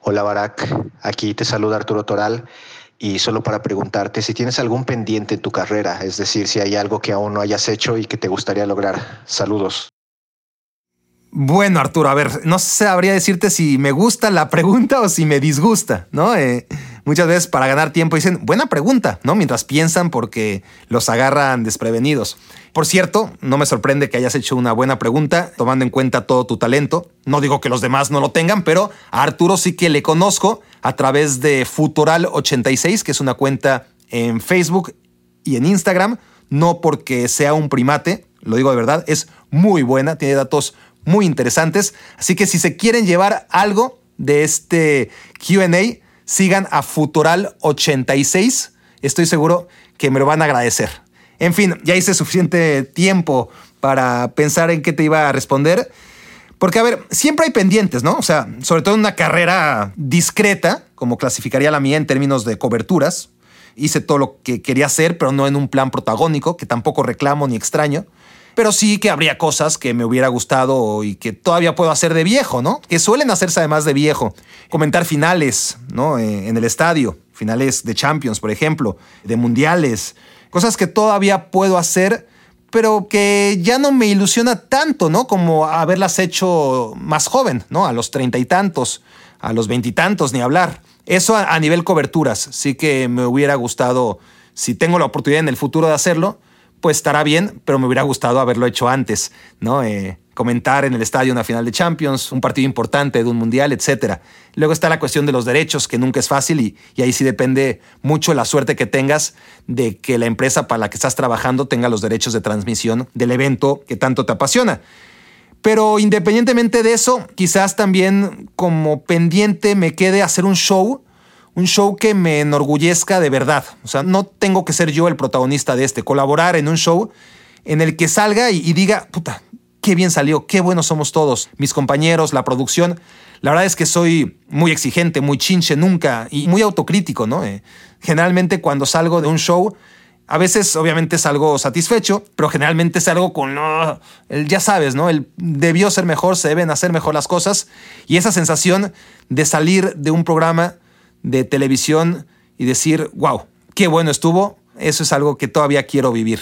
Hola Barak, aquí te saluda Arturo Toral y solo para preguntarte si tienes algún pendiente en tu carrera, es decir, si hay algo que aún no hayas hecho y que te gustaría lograr. Saludos. Bueno, Arturo, a ver, no sabría decirte si me gusta la pregunta o si me disgusta, ¿no? Eh, muchas veces para ganar tiempo dicen, buena pregunta, ¿no? Mientras piensan porque los agarran desprevenidos. Por cierto, no me sorprende que hayas hecho una buena pregunta, tomando en cuenta todo tu talento. No digo que los demás no lo tengan, pero a Arturo sí que le conozco a través de Futural86, que es una cuenta en Facebook y en Instagram, no porque sea un primate, lo digo de verdad, es muy buena, tiene datos muy interesantes. Así que si se quieren llevar algo de este QA, sigan a Futural86. Estoy seguro que me lo van a agradecer. En fin, ya hice suficiente tiempo para pensar en qué te iba a responder. Porque, a ver, siempre hay pendientes, ¿no? O sea, sobre todo en una carrera discreta, como clasificaría la mía en términos de coberturas. Hice todo lo que quería hacer, pero no en un plan protagónico, que tampoco reclamo ni extraño pero sí que habría cosas que me hubiera gustado y que todavía puedo hacer de viejo, ¿no? Que suelen hacerse además de viejo. Comentar finales, ¿no? Eh, en el estadio, finales de Champions, por ejemplo, de mundiales, cosas que todavía puedo hacer, pero que ya no me ilusiona tanto, ¿no? Como haberlas hecho más joven, ¿no? A los treinta y tantos, a los veintitantos, ni hablar. Eso a, a nivel coberturas, sí que me hubiera gustado, si tengo la oportunidad en el futuro de hacerlo, pues estará bien, pero me hubiera gustado haberlo hecho antes, ¿no? Eh, comentar en el estadio una final de Champions, un partido importante de un mundial, etc. Luego está la cuestión de los derechos, que nunca es fácil y, y, ahí sí depende mucho la suerte que tengas de que la empresa para la que estás trabajando tenga los derechos de transmisión del evento que tanto te apasiona. Pero independientemente de eso, quizás también como pendiente me quede hacer un show un show que me enorgullezca de verdad. O sea, no tengo que ser yo el protagonista de este, colaborar en un show en el que salga y, diga, puta, qué bien salió, qué buenos somos todos, mis compañeros, la producción. La verdad es que soy muy exigente, muy chinche nunca y muy autocrítico, ¿no? Eh, generalmente cuando salgo de un show, a veces obviamente salgo satisfecho, pero generalmente salgo con, no, el, ya sabes, ¿no? El debió ser mejor, se deben hacer mejor las cosas y esa sensación de salir de un programa de televisión y decir, wow, qué bueno estuvo, eso es algo que todavía quiero vivir.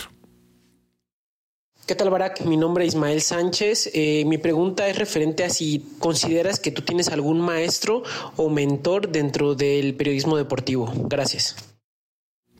¿Qué tal, Barak? Mi nombre es Ismael Sánchez. Eh, mi pregunta es referente a si consideras que tú tienes algún maestro o mentor dentro del periodismo deportivo. Gracias.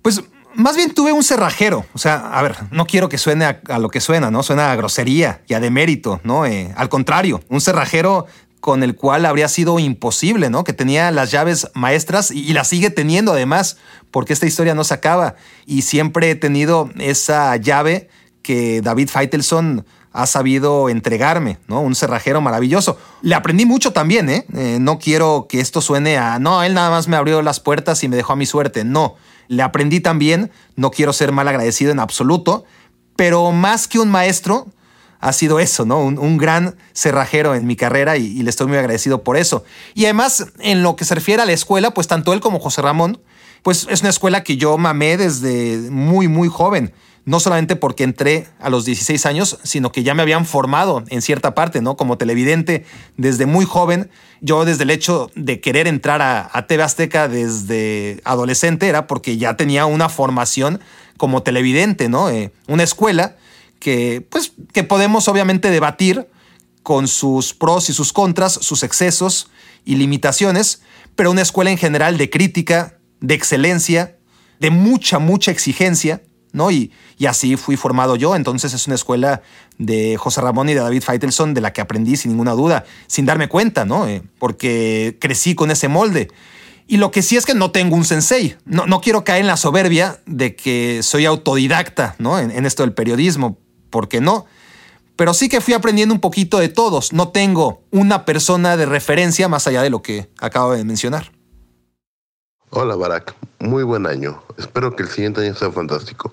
Pues más bien tuve un cerrajero. O sea, a ver, no quiero que suene a, lo que suena, ¿no? Suena a grosería y a demérito, ¿no? Eh, al contrario, un cerrajero con el cual habría sido imposible, ¿no? Que tenía las llaves maestras y, las sigue teniendo además, porque esta historia no se acaba. Y siempre he tenido esa llave que David Feitelson ha sabido entregarme, ¿no? Un cerrajero maravilloso. Le aprendí mucho también, ¿eh? ¿eh? No quiero que esto suene a, no, él nada más me abrió las puertas y me dejó a mi suerte. No, le aprendí también, no quiero ser mal agradecido en absoluto, pero más que un maestro, ha sido eso, ¿no? Un, gran cerrajero en mi carrera y, le estoy muy agradecido por eso. Y además, en lo que se refiere a la escuela, pues tanto él como José Ramón pues es una escuela que yo mamé desde muy, muy joven. No solamente porque entré a los 16 años, sino que ya me habían formado en cierta parte, ¿no? Como televidente desde muy joven. Yo desde el hecho de querer entrar a, a TV Azteca desde adolescente era porque ya tenía una formación como televidente, ¿no? Eh, una escuela que, pues, que podemos obviamente debatir con sus pros y sus contras, sus excesos y limitaciones, pero una escuela en general de crítica, de excelencia, de mucha, mucha exigencia, ¿no? Y, y, así fui formado yo. Entonces es una escuela de José Ramón y de David Feitelson de la que aprendí sin ninguna duda, sin darme cuenta, ¿no? Eh, porque crecí con ese molde. Y lo que sí es que no tengo un sensei. No, no quiero caer en la soberbia de que soy autodidacta, ¿no? En, en esto del periodismo, porque no. Pero sí que fui aprendiendo un poquito de todos. No tengo una persona de referencia más allá de lo que acabo de mencionar. Hola Barack, muy buen año. Espero que el siguiente año sea fantástico.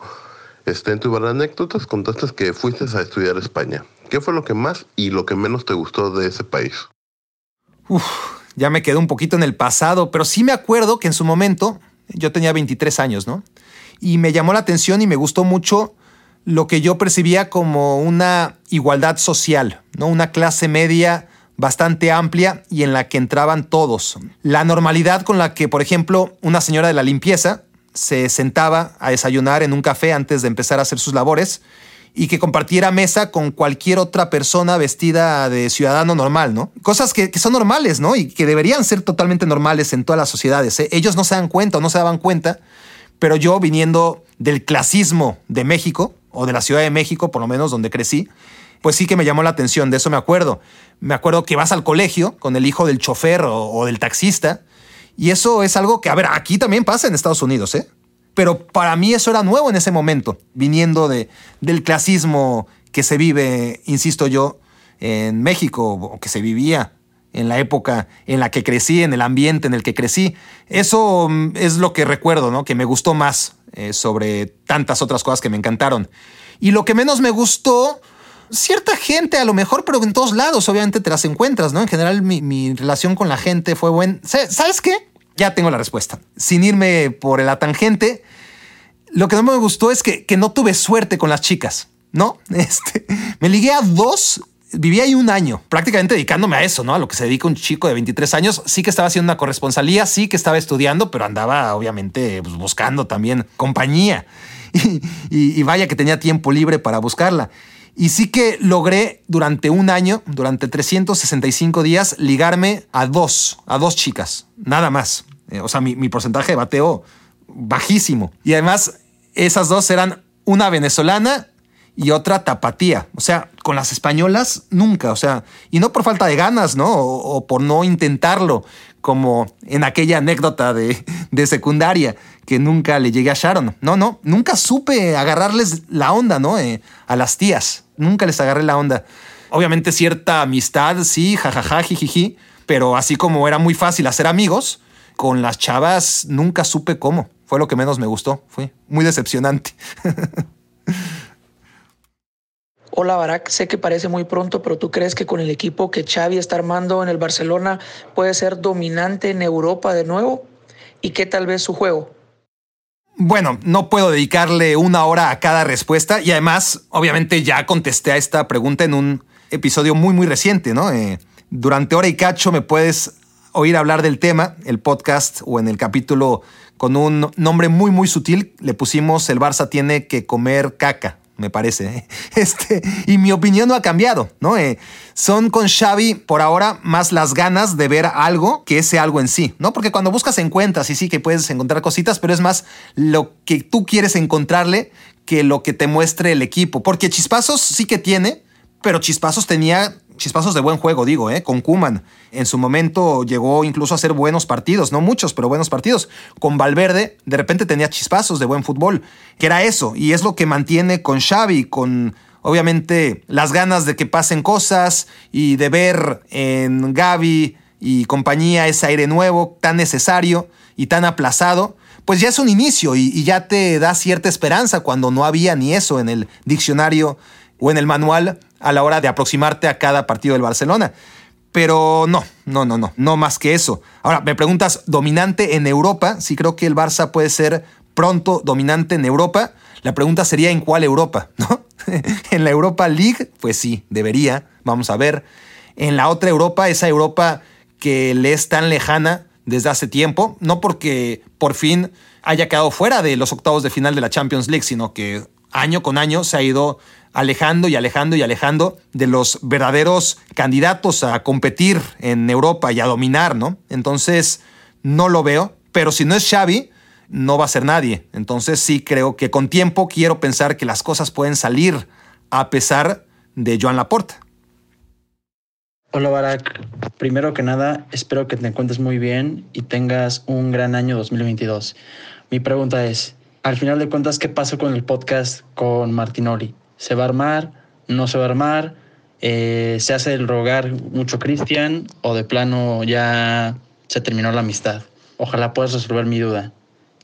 Este, en tus anécdotas contaste que fuiste a estudiar a España. ¿Qué fue lo que más y lo que menos te gustó de ese país? Uf, ya me quedé un poquito en el pasado, pero sí me acuerdo que en su momento, yo tenía 23 años, ¿no? Y me llamó la atención y me gustó mucho lo que yo percibía como una igualdad social, ¿no? Una clase media bastante amplia y en la que entraban todos. La normalidad con la que, por ejemplo, una señora de la limpieza se sentaba a desayunar en un café antes de empezar a hacer sus labores y que compartiera mesa con cualquier otra persona vestida de ciudadano normal, ¿no? Cosas que, son normales, ¿no? Y que deberían ser totalmente normales en todas las sociedades. ¿eh? Ellos no se dan cuenta o no se daban cuenta, pero yo viniendo del clasismo de México, o de la Ciudad de México, por lo menos donde crecí, pues sí que me llamó la atención, de eso me acuerdo. Me acuerdo que vas al colegio con el hijo del chofer o, del taxista, y eso es algo que, a ver, aquí también pasa en Estados Unidos, ¿eh? Pero para mí eso era nuevo en ese momento, viniendo de, del clasismo que se vive, insisto yo, en México, o que se vivía en la época en la que crecí, en el ambiente en el que crecí. Eso mm, es lo que recuerdo, ¿no? Que me gustó más eh, sobre tantas otras cosas que me encantaron. Y lo que menos me gustó, cierta gente a lo mejor, pero en todos lados obviamente te las encuentras, ¿no? En general mi, relación con la gente fue buena. ¿Sabes qué? Ya tengo la respuesta. Sin irme por la tangente, lo que no me gustó es que, que no tuve suerte con las chicas, ¿no? Este, me ligué a dos viví ahí un año, prácticamente dedicándome a eso, ¿no? A lo que se dedica un chico de 23 años. Sí que estaba haciendo una corresponsalía, sí que estaba estudiando, pero andaba obviamente pues, buscando también compañía. Y, vaya que tenía tiempo libre para buscarla. Y sí que logré durante un año, durante 365 días, ligarme a dos, a dos chicas, nada más. Eh, o sea, mi, mi porcentaje de bateo bajísimo. Y además, esas dos eran una venezolana y otra tapatía. O sea, con las españolas nunca. O sea, y no por falta de ganas, ¿no? O, por no intentarlo, como en aquella anécdota de, de, secundaria que nunca le llegué a Sharon. No, no, nunca supe agarrarles la onda, ¿no? Eh, a las tías. Nunca les agarré la onda. Obviamente cierta amistad, sí, jajaja, jijiji, pero así como era muy fácil hacer amigos, con las chavas nunca supe cómo. Fue lo que menos me gustó. Fue muy decepcionante. Hola Barak, sé que parece muy pronto, pero ¿tú crees que con el equipo que Xavi está armando en el Barcelona puede ser dominante en Europa de nuevo? ¿Y qué tal vez su juego? Bueno, no puedo dedicarle una hora a cada respuesta y además, obviamente ya contesté a esta pregunta en un episodio muy, muy reciente, ¿no? Eh, durante hora y cacho me puedes oír hablar del tema, el podcast o en el capítulo con un nombre muy, muy sutil. Le pusimos El Barça tiene que comer caca me parece. ¿eh? Este, y mi opinión no ha cambiado, ¿no? Eh, son con Xavi por ahora más las ganas de ver algo que ese algo en sí, ¿no? Porque cuando buscas encuentras y sí que puedes encontrar cositas, pero es más lo que tú quieres encontrarle que lo que te muestre el equipo. Porque chispazos sí que tiene, pero chispazos tenía chispazos de buen juego, digo, ¿eh? con Kuman. En su momento llegó incluso a hacer buenos partidos, no muchos, pero buenos partidos. Con Valverde, de repente tenía chispazos de buen fútbol, que era eso, y es lo que mantiene con Xavi, con obviamente las ganas de que pasen cosas y de ver en Gaby y compañía ese aire nuevo tan necesario y tan aplazado. Pues ya es un inicio y, y ya te da cierta esperanza cuando no había ni eso en el diccionario o en el manual a la hora de aproximarte a cada partido del Barcelona. pero no, no, no, no, no más que eso. Ahora, me preguntas, ¿dominante en Europa? Sí creo que el Barça puede ser pronto dominante en Europa. La pregunta sería en cuál Europa, ¿no? en la Europa League, pues sí, debería, vamos a ver. En la otra Europa, esa Europa que le es tan lejana desde hace tiempo, no porque por fin haya quedado fuera de los octavos de final de la Champions League, sino que año con año se ha ido alejando y alejando y alejando de los verdaderos candidatos a competir en Europa y a dominar, ¿no? Entonces, no lo veo, pero si no es Xavi, no va a ser nadie. Entonces sí creo que con tiempo quiero pensar que las cosas pueden salir a pesar de Joan Laporta. Hola Barack, primero que nada espero que te encuentres muy bien y tengas un gran año 2022. Mi pregunta es, al final de cuentas, ¿qué pasó con el podcast con Martinoli? ¿Se va a armar? ¿No se va a armar? Eh, ¿Se hace el rogar mucho Cristian o de plano ya se terminó la amistad? Ojalá puedas resolver mi duda,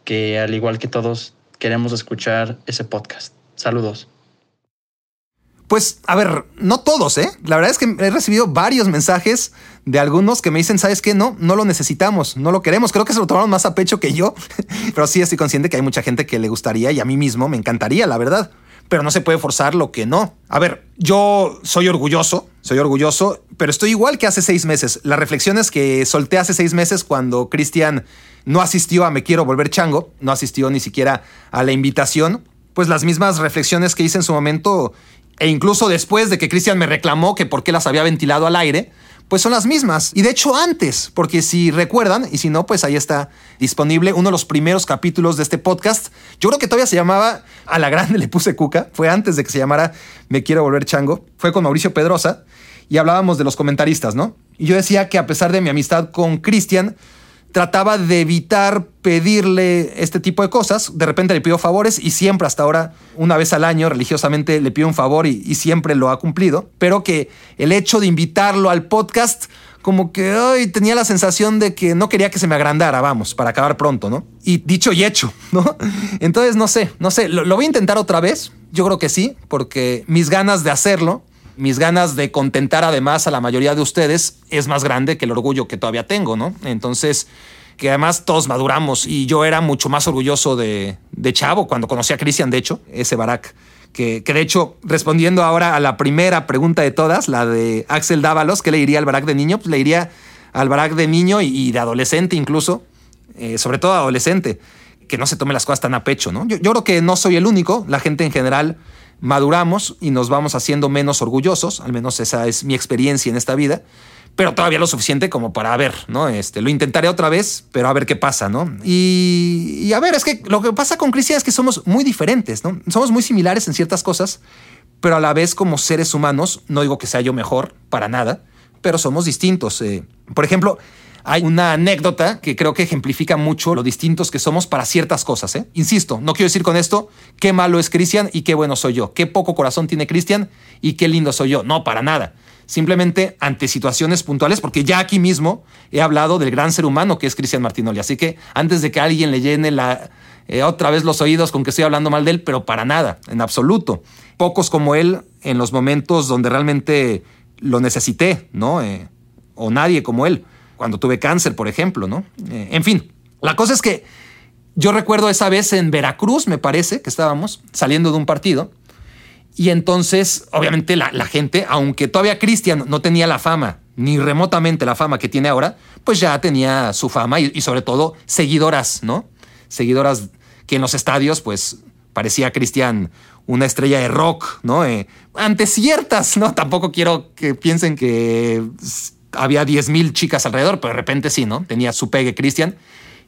que al igual que todos queremos escuchar ese podcast. Saludos. Pues, a ver, no todos, ¿eh? La verdad es que he recibido varios mensajes de algunos que me dicen, ¿sabes qué? No, no lo necesitamos, no lo queremos. Creo que se lo tomaron más a pecho que yo, pero sí estoy consciente que hay mucha gente que le gustaría y a mí mismo me encantaría, la verdad. Pero no se puede forzar lo que no. A ver, yo soy orgulloso, soy orgulloso, pero estoy igual que hace seis meses. Las reflexiones que solté hace seis meses cuando Cristian no asistió a Me Quiero Volver Chango, no asistió ni siquiera a la invitación, pues las mismas reflexiones que hice en su momento e incluso después de que Cristian me reclamó que por qué las había ventilado al aire, pues son las mismas. Y de hecho antes, porque si recuerdan, y si no, pues ahí está disponible uno de los primeros capítulos de este podcast. Yo creo que todavía se llamaba A la Grande le puse cuca, fue antes de que se llamara Me quiero volver chango, fue con Mauricio Pedrosa y hablábamos de los comentaristas, ¿no? Y yo decía que a pesar de mi amistad con Cristian, trataba de evitar pedirle este tipo de cosas. De repente le pido favores y siempre hasta ahora, una vez al año, religiosamente le pido un favor y, siempre lo ha cumplido. Pero que el hecho de invitarlo al podcast, como que hoy tenía la sensación de que no quería que se me agrandara, vamos, para acabar pronto, ¿no? Y dicho y hecho, ¿no? Entonces, no sé, no sé, lo voy a intentar otra vez. Yo creo que sí, porque mis ganas de hacerlo mis ganas de contentar además a la mayoría de ustedes es más grande que el orgullo que todavía tengo, ¿no? Entonces, que además todos maduramos y yo era mucho más orgulloso de, Chavo cuando conocí a Cristian, de hecho, ese Barack. Que, que, de hecho, respondiendo ahora a la primera pregunta de todas, la de Axel Dávalos, ¿qué le diría al Barack de niño? Pues le diría al Barack de niño y, de adolescente incluso, eh, sobre todo adolescente, que no se tome las cosas tan a pecho, ¿no? Yo, yo creo que no soy el único, la gente en general maduramos y nos vamos haciendo menos orgullosos, al menos esa es mi experiencia en esta vida, pero todavía lo suficiente como para ver, ¿no? Este, lo intentaré otra vez, pero a ver qué pasa, ¿no? Y, a ver, es que lo que pasa con Cristian es que somos muy diferentes, ¿no? Somos muy similares en ciertas cosas, pero a la vez como seres humanos, no digo que sea yo mejor, para nada, pero somos distintos. Eh. Por ejemplo, hay una anécdota que creo que ejemplifica mucho lo distintos que somos para ciertas cosas. ¿eh? Insisto, no quiero decir con esto qué malo es Cristian y qué bueno soy yo, qué poco corazón tiene Cristian y qué lindo soy yo. No, para nada. Simplemente ante situaciones puntuales, porque ya aquí mismo he hablado del gran ser humano que es Cristian Martinoli. Así que antes de que alguien le llene la, eh, otra vez los oídos con que estoy hablando mal de él, pero para nada, en absoluto. Pocos como él en los momentos donde realmente lo necesité, ¿no? Eh, o nadie como él cuando tuve cáncer, por ejemplo, ¿no? Eh, en fin, la cosa es que yo recuerdo esa vez en Veracruz, me parece, que estábamos saliendo de un partido. Y entonces, obviamente, la, gente, aunque todavía Cristian no tenía la fama, ni remotamente la fama que tiene ahora, pues ya tenía su fama y, sobre todo seguidoras, ¿no? Seguidoras que en los estadios, pues parecía Cristian una estrella de rock, ¿no? Eh, ante ciertas, ¿no? Tampoco quiero que piensen que había 10.000 chicas alrededor, pero de repente sí, ¿no? Tenía su pegue Cristian.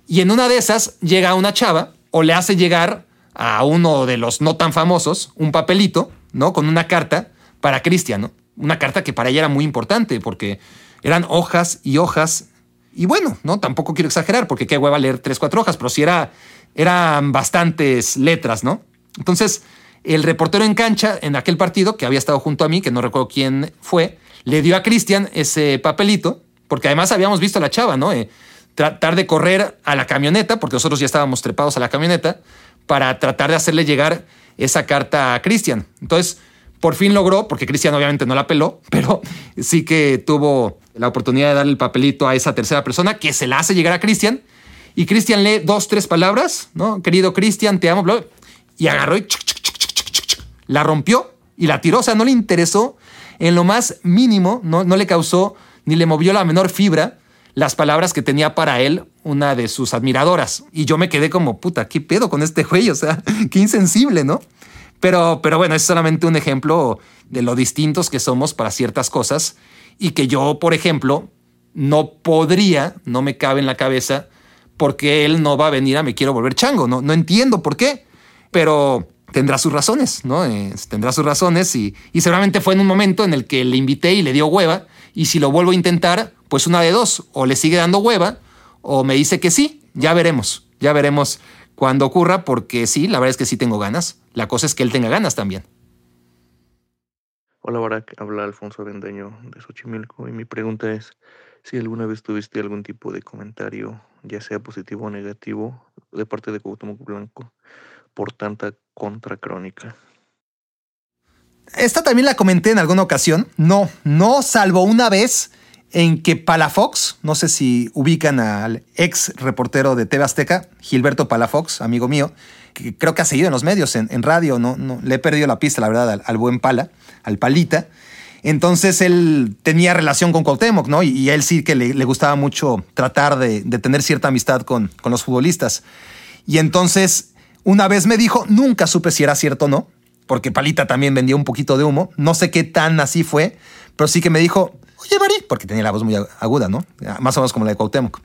Y en una de esas llega una chava o le hace llegar a uno de los no tan famosos un papelito, ¿no? Con una carta para Cristian, ¿no? Una carta que para ella era muy importante porque eran hojas y hojas. Y bueno, ¿no? Tampoco quiero exagerar porque qué hueva leer tres, cuatro hojas, pero sí era, eran bastantes letras, ¿no? Entonces, el reportero en cancha en aquel partido, que había estado junto a mí, que no recuerdo quién fue, le dio a Cristian ese papelito, porque además habíamos visto a la chava, ¿no? Eh, tratar de correr a la camioneta, porque nosotros ya estábamos trepados a la camioneta, para tratar de hacerle llegar esa carta a Cristian. Entonces, por fin logró, porque Cristian obviamente no la peló, pero sí que tuvo la oportunidad de darle el papelito a esa tercera persona que se la hace llegar a Cristian. Y Cristian lee dos, tres palabras, ¿no? Querido Cristian, te amo, y agarró y la rompió y la tiró. O sea, no le interesó en lo más mínimo, no, no le causó ni le movió la menor fibra las palabras que tenía para él una de sus admiradoras. Y yo me quedé como, puta, ¿qué pedo con este güey? O sea, qué insensible, ¿no? Pero, pero bueno, es solamente un ejemplo de lo distintos que somos para ciertas cosas y que yo, por ejemplo, no podría, no me cabe en la cabeza, porque él no va a venir a me quiero volver chango. No, no entiendo por qué, pero tendrá sus razones, ¿no? tendrá sus razones y, seguramente fue en un momento en el que le invité y le dio hueva y si lo vuelvo a intentar, pues una de dos, o le sigue dando hueva o me dice que sí, ya veremos, ya veremos cuando ocurra porque sí, la verdad es que sí tengo ganas. La cosa es que él tenga ganas también. Hola Barak, habla Alfonso Vendeño de Xochimilco y mi pregunta es si alguna vez tuviste algún tipo de comentario, ya sea positivo o negativo, de parte de Cuauhtémoc Blanco por tanta contracrónica. Esta también la comenté en alguna ocasión. No, no, salvo una vez en que Palafox, no sé si ubican al ex reportero de TV Azteca, Gilberto Palafox, amigo mío, que creo que ha seguido en los medios, en, radio, no, no, le he perdido la pista, la verdad, al, buen Pala, al Palita. Entonces él tenía relación con Cuauhtémoc, ¿no? Y, a él sí que le, gustaba mucho tratar de, tener cierta amistad con, con los futbolistas. Y entonces una vez me dijo, nunca supe si era cierto o no, porque Palita también vendía un poquito de humo, no sé qué tan así fue, pero sí que me dijo, oye, Bari, porque tenía la voz muy aguda, ¿no? Más o menos como la de Cuauhtémoc.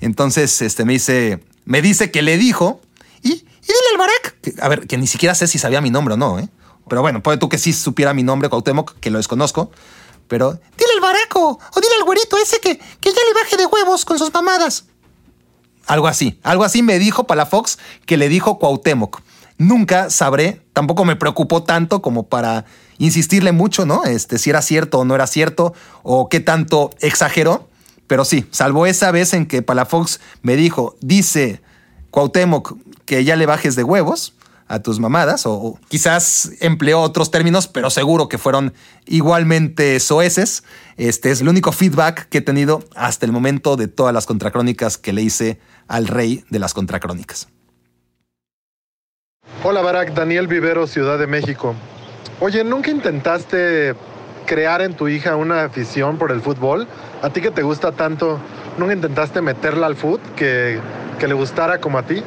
Entonces, este, me dice, me dice que le dijo, y, y dile al Barak, a ver, que ni siquiera sé si sabía mi nombre o no, ¿eh? Pero bueno, puede tú que sí supiera mi nombre, Cuauhtémoc, que lo desconozco, pero dile al baraco, o dile al güerito ese que, que ya le baje de huevos con sus mamadas. Algo así, algo así me dijo Palafox que le dijo Cuauhtémoc. Nunca sabré, tampoco me preocupó tanto como para insistirle mucho, ¿no? Este, si era cierto o no era cierto, o qué tanto exageró. Pero sí, salvo esa vez en que Palafox me dijo, dice Cuauhtémoc que ya le bajes de huevos a tus mamadas, o quizás empleó otros términos, pero seguro que fueron igualmente soeces. Este es el único feedback que he tenido hasta el momento de todas las contracrónicas que le hice al rey de las contracrónicas. Hola Barack, Daniel Vivero, Ciudad de México. Oye, ¿nunca intentaste crear en tu hija una afición por el fútbol? ¿A ti que te gusta tanto, nunca intentaste meterla al fútbol que, que le gustara como a ti?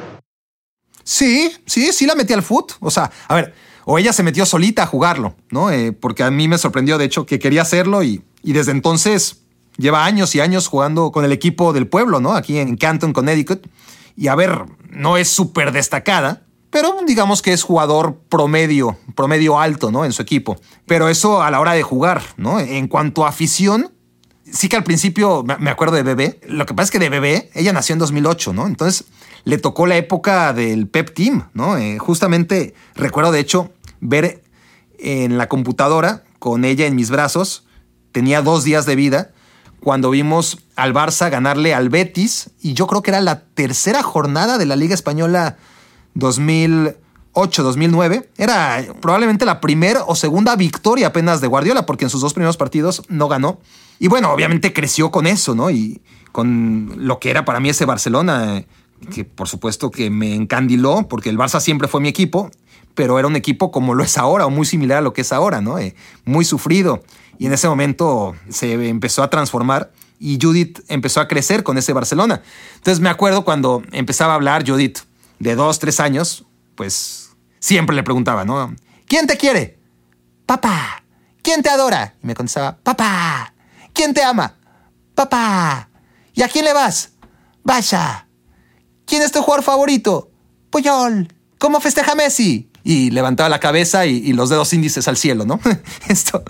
Sí, sí, sí la metí al fútbol. O sea, a ver, o ella se metió solita a jugarlo, ¿no? Eh, porque a mí me sorprendió, de hecho, que quería hacerlo y, y desde entonces lleva años y años jugando con el equipo del pueblo, ¿no? Aquí en Canton, Connecticut. Y a ver, no es súper destacada, pero digamos que es jugador promedio, promedio alto, ¿no? En su equipo. Pero eso a la hora de jugar, ¿no? En cuanto a afición, sí que al principio me acuerdo de Bebé. Lo que pasa es que de Bebé, ella nació en 2008, ¿no? Entonces le tocó la época del Pep Team, ¿no? Eh, justamente recuerdo de hecho ver en la computadora con ella en mis brazos, tenía dos días de vida, cuando vimos al Barça ganarle al Betis, y yo creo que era la tercera jornada de la Liga Española 2008-2009. Era probablemente la primera o segunda victoria apenas de Guardiola, porque en sus dos primeros partidos no ganó. Y bueno, obviamente creció con eso, ¿no? Y con lo que era para mí ese Barcelona, que por supuesto que me encandiló, porque el Barça siempre fue mi equipo, pero era un equipo como lo es ahora, o muy similar a lo que es ahora, ¿no? Eh, muy sufrido. Y en ese momento se empezó a transformar y Judith empezó a crecer con ese Barcelona. Entonces me acuerdo cuando empezaba a hablar Judith, de dos, tres años, pues siempre le preguntaba, ¿no? ¿Quién te quiere? Papá. ¿Quién te adora? Y me contestaba, papá. ¿Quién te ama? Papá. ¿Y a quién le vas? Vaya. ¿Quién es tu jugador favorito? Puyol. ¿Cómo festeja Messi? Y levantaba la cabeza y, los dedos índices al cielo, ¿no? Esto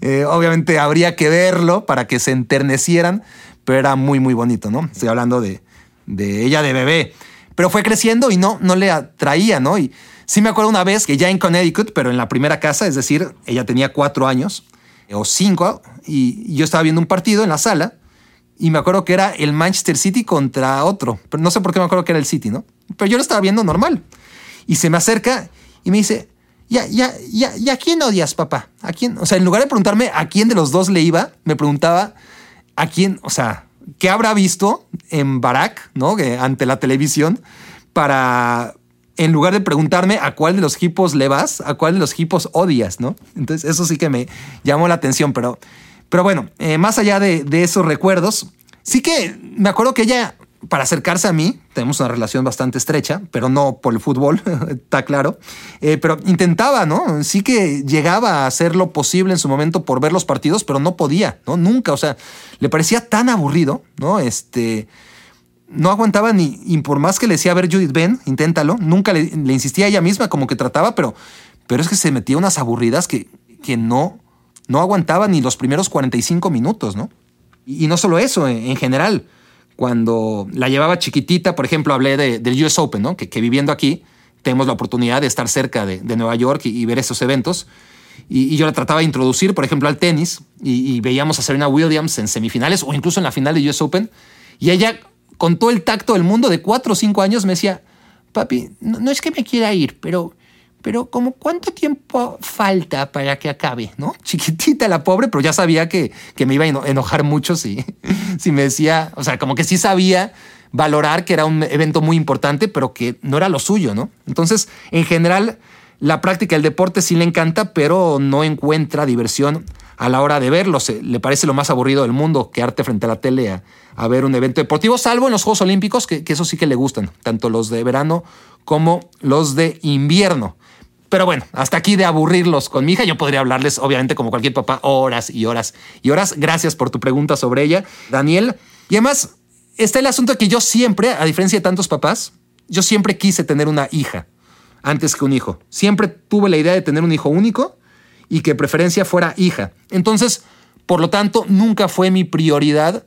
eh, obviamente habría que verlo para que se enternecieran, pero era muy, muy bonito, ¿no? Estoy hablando de, de ella de bebé pero fue creciendo y no, no le atraía, ¿no? Y sí me acuerdo una vez que ya en Connecticut, pero en la primera casa, es decir, ella tenía cuatro años o cinco, y yo estaba viendo un partido en la sala y me acuerdo que era el Manchester City contra otro, pero no sé por qué me acuerdo que era el City, ¿no? Pero yo lo estaba viendo normal. Y se me acerca y me dice, ya, ya, ya, ¿y a quién odias, papá? ¿A quién? O sea, en lugar de preguntarme a quién de los dos le iba, me preguntaba ¿a quién, o sea, qué habrá visto en Barack, ¿no? ante la televisión para, en lugar de preguntarme a cuál de los equipos le vas, a cuál de los equipos odias, ¿no? Entonces eso sí que me llamó la atención, pero, pero bueno, eh, más allá de, de esos recuerdos, sí que me acuerdo que ella para acercarse a mí, tenemos una relación bastante estrecha, pero no por el fútbol, está claro. Eh, pero intentaba, ¿no? Sí que llegaba a hacer lo posible en su momento por ver los partidos, pero no podía, ¿no? Nunca, o sea, le parecía tan aburrido, ¿no? Este. No aguantaba ni, y por más que le decía, a ver, Judith, ven, inténtalo, nunca le, insistía a ella misma, como que trataba, pero, pero es que se metía unas aburridas que, que no, no aguantaba ni los primeros 45 minutos, ¿no? Y, no solo eso, en general cuando la llevaba chiquitita, por ejemplo, hablé del US Open, ¿no? que, viviendo aquí tenemos la oportunidad de estar cerca de, Nueva York y, ver esos eventos. Y, yo la trataba de introducir, por ejemplo, al tenis y, veíamos a Serena Williams en semifinales o incluso en la final de US Open. Y ella, con todo el tacto del mundo de cuatro o cinco años, me decía, papi, no es que me quiera ir, pero pero como cuánto tiempo falta para que acabe, ¿no? Chiquitita la pobre, pero ya sabía que, que me iba a enojar mucho si, si me decía, o sea, como que sí sabía valorar que era un evento muy importante, pero que no era lo suyo, ¿no? Entonces, en general, la práctica del deporte sí le encanta, pero no encuentra diversión a la hora de verlo. le parece lo más aburrido del mundo quedarte frente a la tele a, ver un evento deportivo, salvo en los Juegos Olímpicos, que eso sí que le gustan, tanto los de verano como los de invierno. Pero bueno, hasta aquí de aburrirlos con mi hija, yo podría hablarles, obviamente, como cualquier papá, horas y horas y horas. Gracias por tu pregunta sobre ella, Daniel. Y además, está el asunto de que yo siempre, a diferencia de tantos papás, yo siempre quise tener una hija antes que un hijo. Siempre tuve la idea de tener un hijo único y que preferencia fuera hija. Entonces, por lo tanto, nunca fue mi prioridad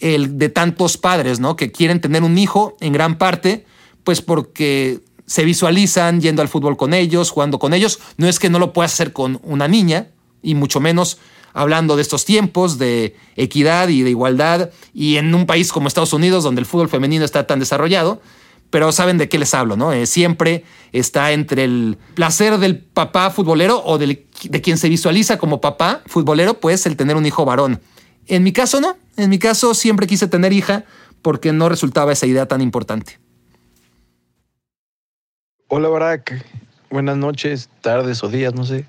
el de tantos padres, ¿no? Que quieren tener un hijo en gran parte, pues porque se visualizan yendo al fútbol con ellos, jugando con ellos. No es que no lo puedas hacer con una niña, y mucho menos hablando de estos tiempos de equidad y de igualdad, y en un país como Estados Unidos, donde el fútbol femenino está tan desarrollado, pero saben de qué les hablo, ¿no? Eh, siempre está entre el placer del papá futbolero o de quien se visualiza como papá futbolero, pues el tener un hijo varón. En mi caso no, en mi caso siempre quise tener hija porque no resultaba esa idea tan importante. Hola Barack, buenas noches, tardes o días, no sé.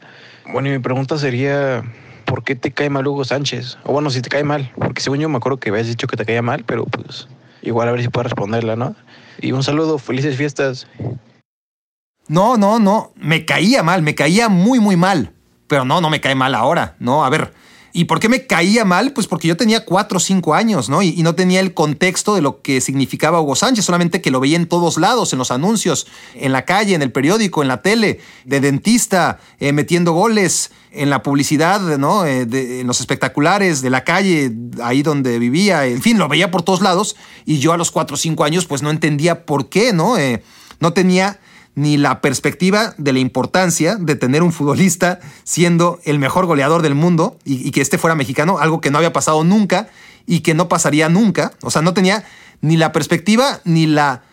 Bueno, y mi pregunta sería, ¿por qué te cae mal Hugo Sánchez? O bueno, si te cae mal, porque según yo me acuerdo que habías dicho que te caía mal, pero pues igual a ver si puedo responderla, ¿no? Y un saludo, felices fiestas. No, no, no, me caía mal, me caía muy, muy mal. Pero no, no me cae mal ahora, ¿no? A ver, ¿Y por qué me caía mal? Pues porque yo tenía cuatro o cinco años, ¿no? Y, no tenía el contexto de lo que significaba Hugo Sánchez, solamente que lo veía en todos lados, en los anuncios, en la calle, en el periódico, en la tele, de dentista, eh, metiendo goles, en la publicidad, ¿no? Eh, en los espectaculares de la calle, ahí donde vivía, en fin, lo veía por todos lados y yo a los cuatro o cinco años pues no entendía por qué, ¿no? Eh, no tenía ni la perspectiva de la importancia de tener un futbolista siendo el mejor goleador del mundo y, que este fuera mexicano, algo que no había pasado nunca y que no pasaría nunca. O sea, no tenía ni la perspectiva ni la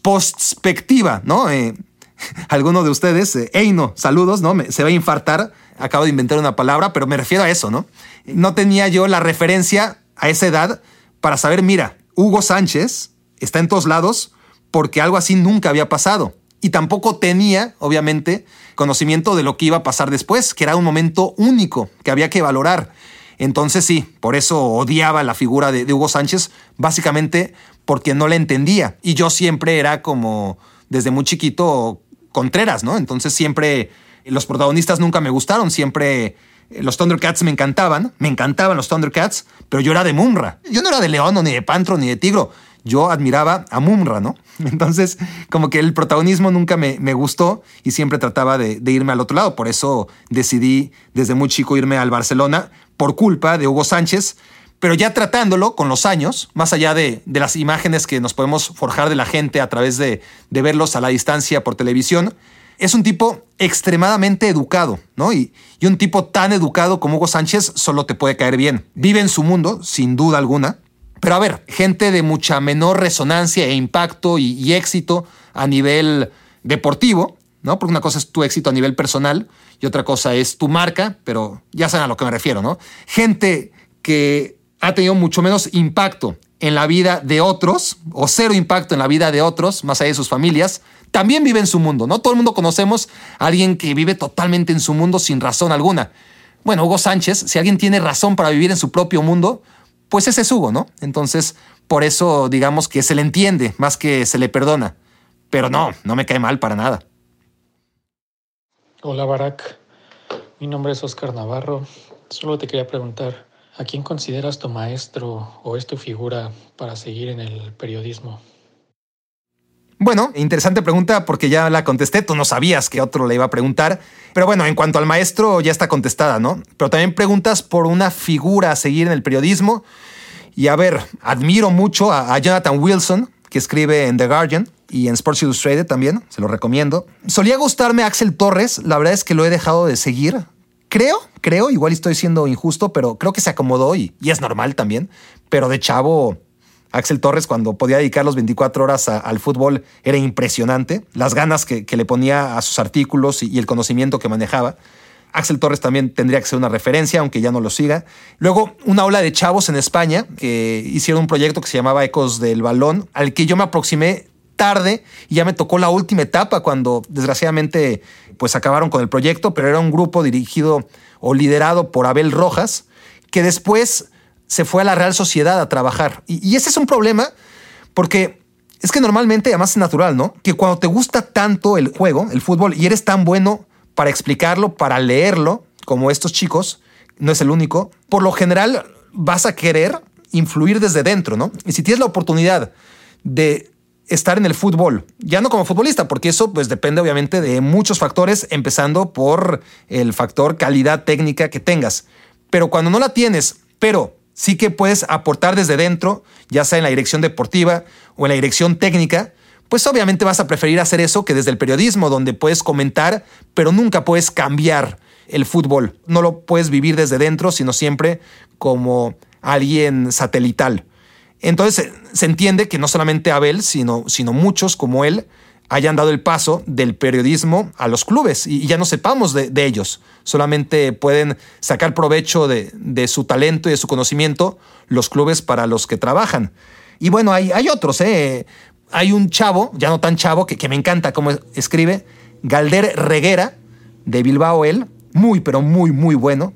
perspectiva, ¿no? Eh, alguno de ustedes, eh, Eino, saludos, ¿no? se va a infartar. Acabo de inventar una palabra, pero me refiero a eso, ¿no? No tenía yo la referencia a esa edad para saber, mira, Hugo Sánchez está en todos lados porque algo así nunca había pasado y tampoco tenía, obviamente, conocimiento de lo que iba a pasar después, que era un momento único que había que valorar. Entonces sí, por eso odiaba la figura de, Hugo Sánchez, básicamente porque no la entendía. Y yo siempre era como, desde muy chiquito, Contreras, ¿no? Entonces siempre los protagonistas nunca me gustaron, siempre eh, los Thundercats me encantaban, me encantaban los Thundercats, pero yo era de Mumra. Yo no era de León, ni de Pantro, ni de Tigro yo admiraba a Mumra, ¿no? Entonces, como que el protagonismo nunca me, gustó y siempre trataba de, irme al otro lado. Por eso decidí desde muy chico irme al Barcelona por culpa de Hugo Sánchez, pero ya tratándolo con los años, más allá de, las imágenes que nos podemos forjar de la gente a través de, verlos a la distancia por televisión, es un tipo extremadamente educado, ¿no? Y, y, un tipo tan educado como Hugo Sánchez solo te puede caer bien. Vive en su mundo, sin duda alguna, pero a ver, gente de mucha menor resonancia e impacto y, éxito a nivel deportivo, ¿no? Porque una cosa es tu éxito a nivel personal y otra cosa es tu marca, pero ya saben a lo que me refiero, ¿no? Gente que ha tenido mucho menos impacto en la vida de otros, o cero impacto en la vida de otros, más allá de sus familias, también vive en su mundo, ¿no? Todo el mundo conocemos a alguien que vive totalmente en su mundo sin razón alguna. Bueno, Hugo Sánchez, si alguien tiene razón para vivir en su propio mundo, pues ese es Hugo, ¿no? Entonces, por eso digamos que se le entiende más que se le perdona. Pero no, no me cae mal para nada. Hola Barack, mi nombre es Oscar Navarro. Solo te quería preguntar, ¿a quién consideras tu maestro o es tu figura para seguir en el periodismo? Bueno, interesante pregunta porque ya la contesté, tú no sabías que otro le iba a preguntar, pero bueno, en cuanto al maestro ya está contestada, ¿no? Pero también preguntas por una figura a seguir en el periodismo. Y a ver, admiro mucho a, Jonathan Wilson, que escribe en The Guardian y en Sports Illustrated también, se lo recomiendo. Solía gustarme Axel Torres, la verdad es que lo he dejado de seguir. Creo, creo, igual estoy siendo injusto, pero creo que se acomodó y, y es normal también. Pero de chavo, Axel Torres, cuando podía dedicar los 24 horas al fútbol, era impresionante. Las ganas que, le ponía a sus artículos y, el conocimiento que manejaba. Axel Torres también tendría que ser una referencia, aunque ya no lo siga. Luego, una ola de chavos en España que hicieron un proyecto que se llamaba Ecos del Balón, al que yo me aproximé tarde y ya me tocó la última etapa cuando desgraciadamente pues acabaron con el proyecto, pero era un grupo dirigido o liderado por Abel Rojas, que después se fue a la Real Sociedad a trabajar. Y, ese es un problema porque es que normalmente, además es natural, ¿no? Que cuando te gusta tanto el juego, el fútbol, y eres tan bueno para explicarlo, para leerlo, como estos chicos, no es el único, por lo general vas a querer influir desde dentro, ¿no? Y si tienes la oportunidad de estar en el fútbol, ya no como futbolista, porque eso pues depende obviamente de muchos factores, empezando por el factor calidad técnica que tengas. Pero cuando no la tienes, pero sí que puedes aportar desde dentro, ya sea en la dirección deportiva o en la dirección técnica, pues obviamente vas a preferir hacer eso que desde el periodismo, donde puedes comentar, pero nunca puedes cambiar el fútbol. No lo puedes vivir desde dentro, sino siempre como alguien satelital. Entonces se entiende que no solamente Abel, sino, sino muchos como él hayan dado el paso del periodismo a los clubes y, ya no sepamos de, ellos. Solamente pueden sacar provecho de, su talento y de su conocimiento los clubes para los que trabajan. Y bueno, hay, hay otros. ¿eh? Hay un chavo, ya no tan chavo, que, que me encanta cómo escribe, Galder Reguera, de Bilbao él, muy, pero muy, muy bueno.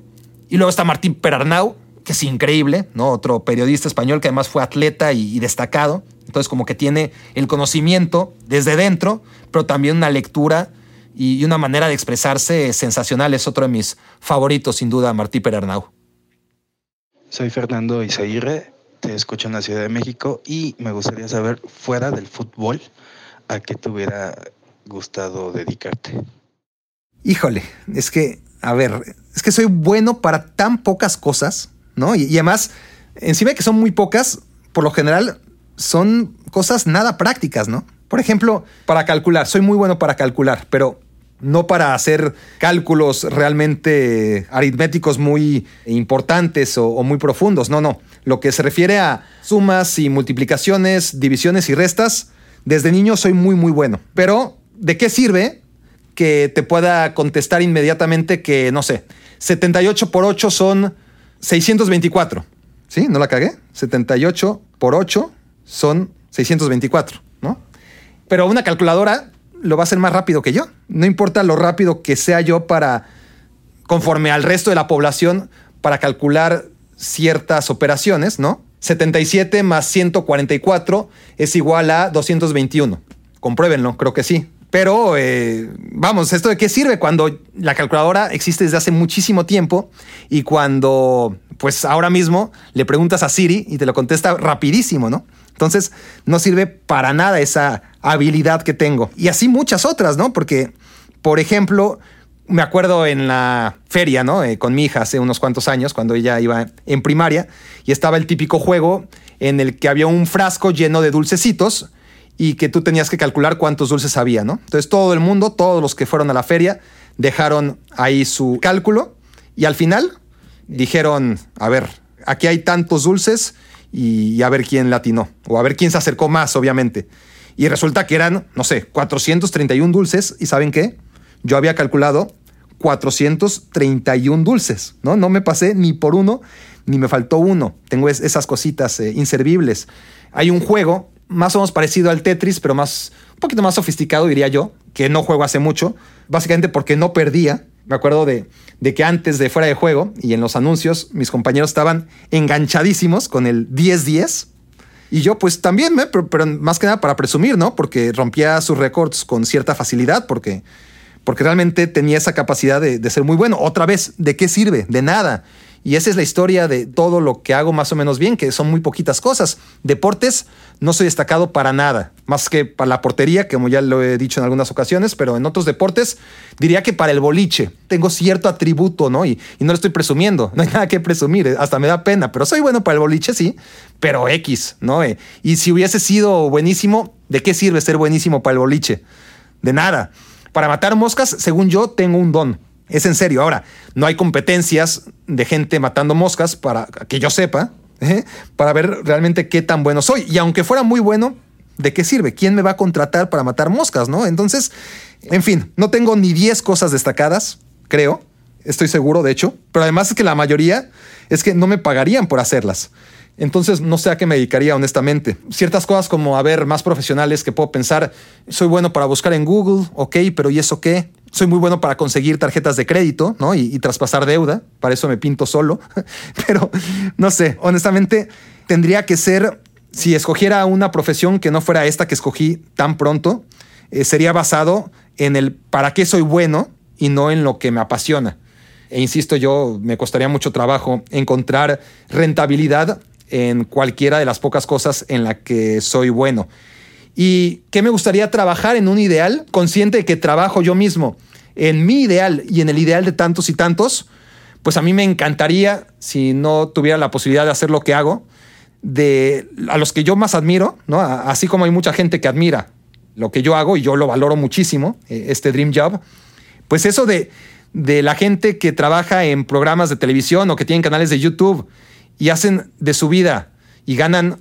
Y luego está Martín Perarnau, que es increíble, ¿no? Otro periodista español que además fue atleta y, destacado. Entonces, como que tiene el conocimiento desde dentro, pero también una lectura y una manera de expresarse sensacional. Es otro de mis favoritos, sin duda, Martí Perarnau. Soy Fernando Izaguirre, te escucho en la Ciudad de México y me gustaría saber, fuera del fútbol, ¿a qué te hubiera gustado dedicarte? Híjole, es que, a ver, es que soy bueno para tan pocas cosas ¿no? Y, además, encima de que son muy pocas, por lo general son cosas nada prácticas, ¿no? Por ejemplo, para calcular, soy muy bueno para calcular, pero no para hacer cálculos realmente aritméticos muy importantes o, o, muy profundos, no, no. Lo que se refiere a sumas y multiplicaciones, divisiones y restas, desde niño soy muy, muy bueno. Pero, ¿de qué sirve que te pueda contestar inmediatamente que, no sé, 78 por 8 son 624. ¿Sí? ¿No la cagué? 78 por 8 son 624, ¿no? Pero una calculadora lo va a hacer más rápido que yo. No importa lo rápido que sea yo para, conforme al resto de la población, para calcular ciertas operaciones, ¿no? 77 más 144 es igual a 221. Compruébenlo, creo que sí. Pero eh, vamos, ¿esto de qué sirve cuando la calculadora existe desde hace muchísimo tiempo y cuando, pues ahora mismo le preguntas a Siri y te lo contesta rapidísimo, ¿no? Entonces, no sirve para nada esa habilidad que tengo. Y así muchas otras, ¿no? Porque, por ejemplo, me acuerdo en la feria, ¿no? Eh, con mi hija hace unos cuantos años, cuando ella iba en primaria, y estaba el típico juego en el que había un frasco lleno de dulcecitos y que tú tenías que calcular cuántos dulces había, ¿no? Entonces todo el mundo, todos los que fueron a la feria, dejaron ahí su cálculo y al final dijeron, a ver, aquí hay tantos dulces y, a ver quién latinó, o a ver quién se acercó más, obviamente. Y resulta que eran, no sé, 431 dulces y ¿saben qué? Yo había calculado 431 dulces, ¿no? No me pasé ni por uno, ni me faltó uno. Tengo esas cositas eh, inservibles. Hay un juego más o menos parecido al Tetris, pero más, un poquito más sofisticado, diría yo, que no juego hace mucho, básicamente porque no perdía. Me acuerdo de, de que antes de fuera de juego y en los anuncios, mis compañeros estaban enganchadísimos con el 10-10. Y yo pues también, pero, pero, más que nada para presumir, ¿no? Porque rompía sus récords con cierta facilidad, porque, porque realmente tenía esa capacidad de, de ser muy bueno. Otra vez, ¿de qué sirve? De nada. Y esa es la historia de todo lo que hago más o menos bien, que son muy poquitas cosas. Deportes, no soy destacado para nada, más que para la portería, como ya lo he dicho en algunas ocasiones, pero en otros deportes diría que para el boliche tengo cierto atributo, ¿no? Y, no lo estoy presumiendo, no hay nada que presumir, hasta me da pena, pero soy bueno para el boliche, sí, pero X, ¿no? Eh, y si hubiese sido buenísimo, ¿de qué sirve ser buenísimo para el boliche? De nada. Para matar moscas, según yo, tengo un don es en serio. Ahora, no hay competencias de gente matando moscas para que yo sepa, ¿eh? para ver realmente qué tan bueno soy. Y aunque fuera muy bueno, ¿de qué sirve? ¿Quién me va a contratar para matar moscas, no? Entonces, en fin, no tengo ni 10 cosas destacadas, creo. Estoy seguro, de hecho. Pero además es que la mayoría es que no me pagarían por hacerlas. Entonces no sé a qué me dedicaría honestamente. Ciertas cosas como a ver más profesionales que puedo pensar, soy bueno para buscar en Google, ok, pero ¿y eso qué? Soy muy bueno para conseguir tarjetas de crédito, ¿no? Y, traspasar deuda, para eso me pinto solo. pero no sé, honestamente tendría que ser, si escogiera una profesión que no fuera esta que escogí tan pronto, eh, sería basado en el para qué soy bueno y no en lo que me apasiona. E insisto, yo me costaría mucho trabajo encontrar rentabilidad en cualquiera de las pocas cosas en la que soy bueno. ¿Y qué me gustaría trabajar en un ideal? Consciente de que trabajo yo mismo en mi ideal y en el ideal de tantos y tantos, pues a mí me encantaría, si no tuviera la posibilidad de hacer lo que hago, de a los que yo más admiro, ¿no? así como hay mucha gente que admira lo que yo hago y yo lo valoro muchísimo, eh, este Dream Job, pues eso de, de la gente que trabaja en programas de televisión o que tienen canales de YouTube y hacen de su vida y ganan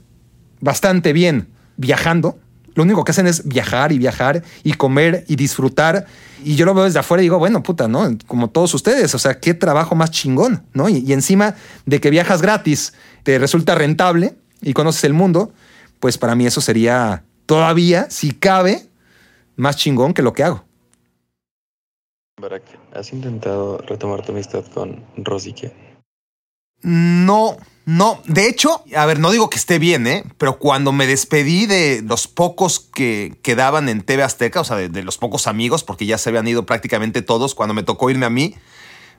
bastante bien viajando, lo único que hacen es viajar y viajar y comer y disfrutar. Y yo lo veo desde afuera y digo, bueno, puta, ¿no? Como todos ustedes, o sea, qué trabajo más chingón, ¿no? Y, y, encima de que viajas gratis, te resulta rentable y conoces el mundo, pues para mí eso sería todavía, si cabe, más chingón que lo que hago. Barak, ¿has intentado retomar tu amistad con Rosique? No, no. De hecho, a ver, no digo que esté bien, ¿eh? Pero cuando me despedí de los pocos que quedaban en TV Azteca, o sea, de, los pocos amigos, porque ya se habían ido prácticamente todos, cuando me tocó irme a mí,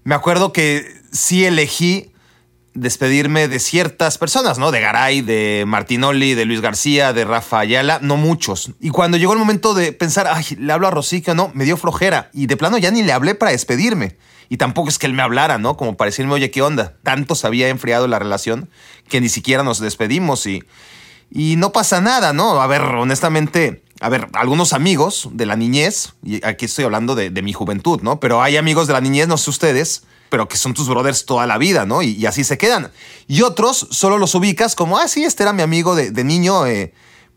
me acuerdo que sí elegí despedirme de ciertas personas, ¿no? De Garay, de Martinoli, de Luis García, de Rafa Ayala, no muchos. Y cuando llegó el momento de pensar, ay, le hablo a Rosique no, me dio flojera. Y de plano ya ni le hablé para despedirme. Y tampoco es que él me hablara, ¿no? Como para decirme, oye, ¿qué onda? Tanto se había enfriado la relación que ni siquiera nos despedimos y, y no pasa nada, ¿no? A ver, honestamente, a ver, algunos amigos de la niñez, y aquí estoy hablando de, mi juventud, ¿no? Pero hay amigos de la niñez, no sé ustedes, pero que son tus brothers toda la vida, ¿no? Y, así se quedan. Y otros solo los ubicas como, ah, sí, este era mi amigo de, niño, eh,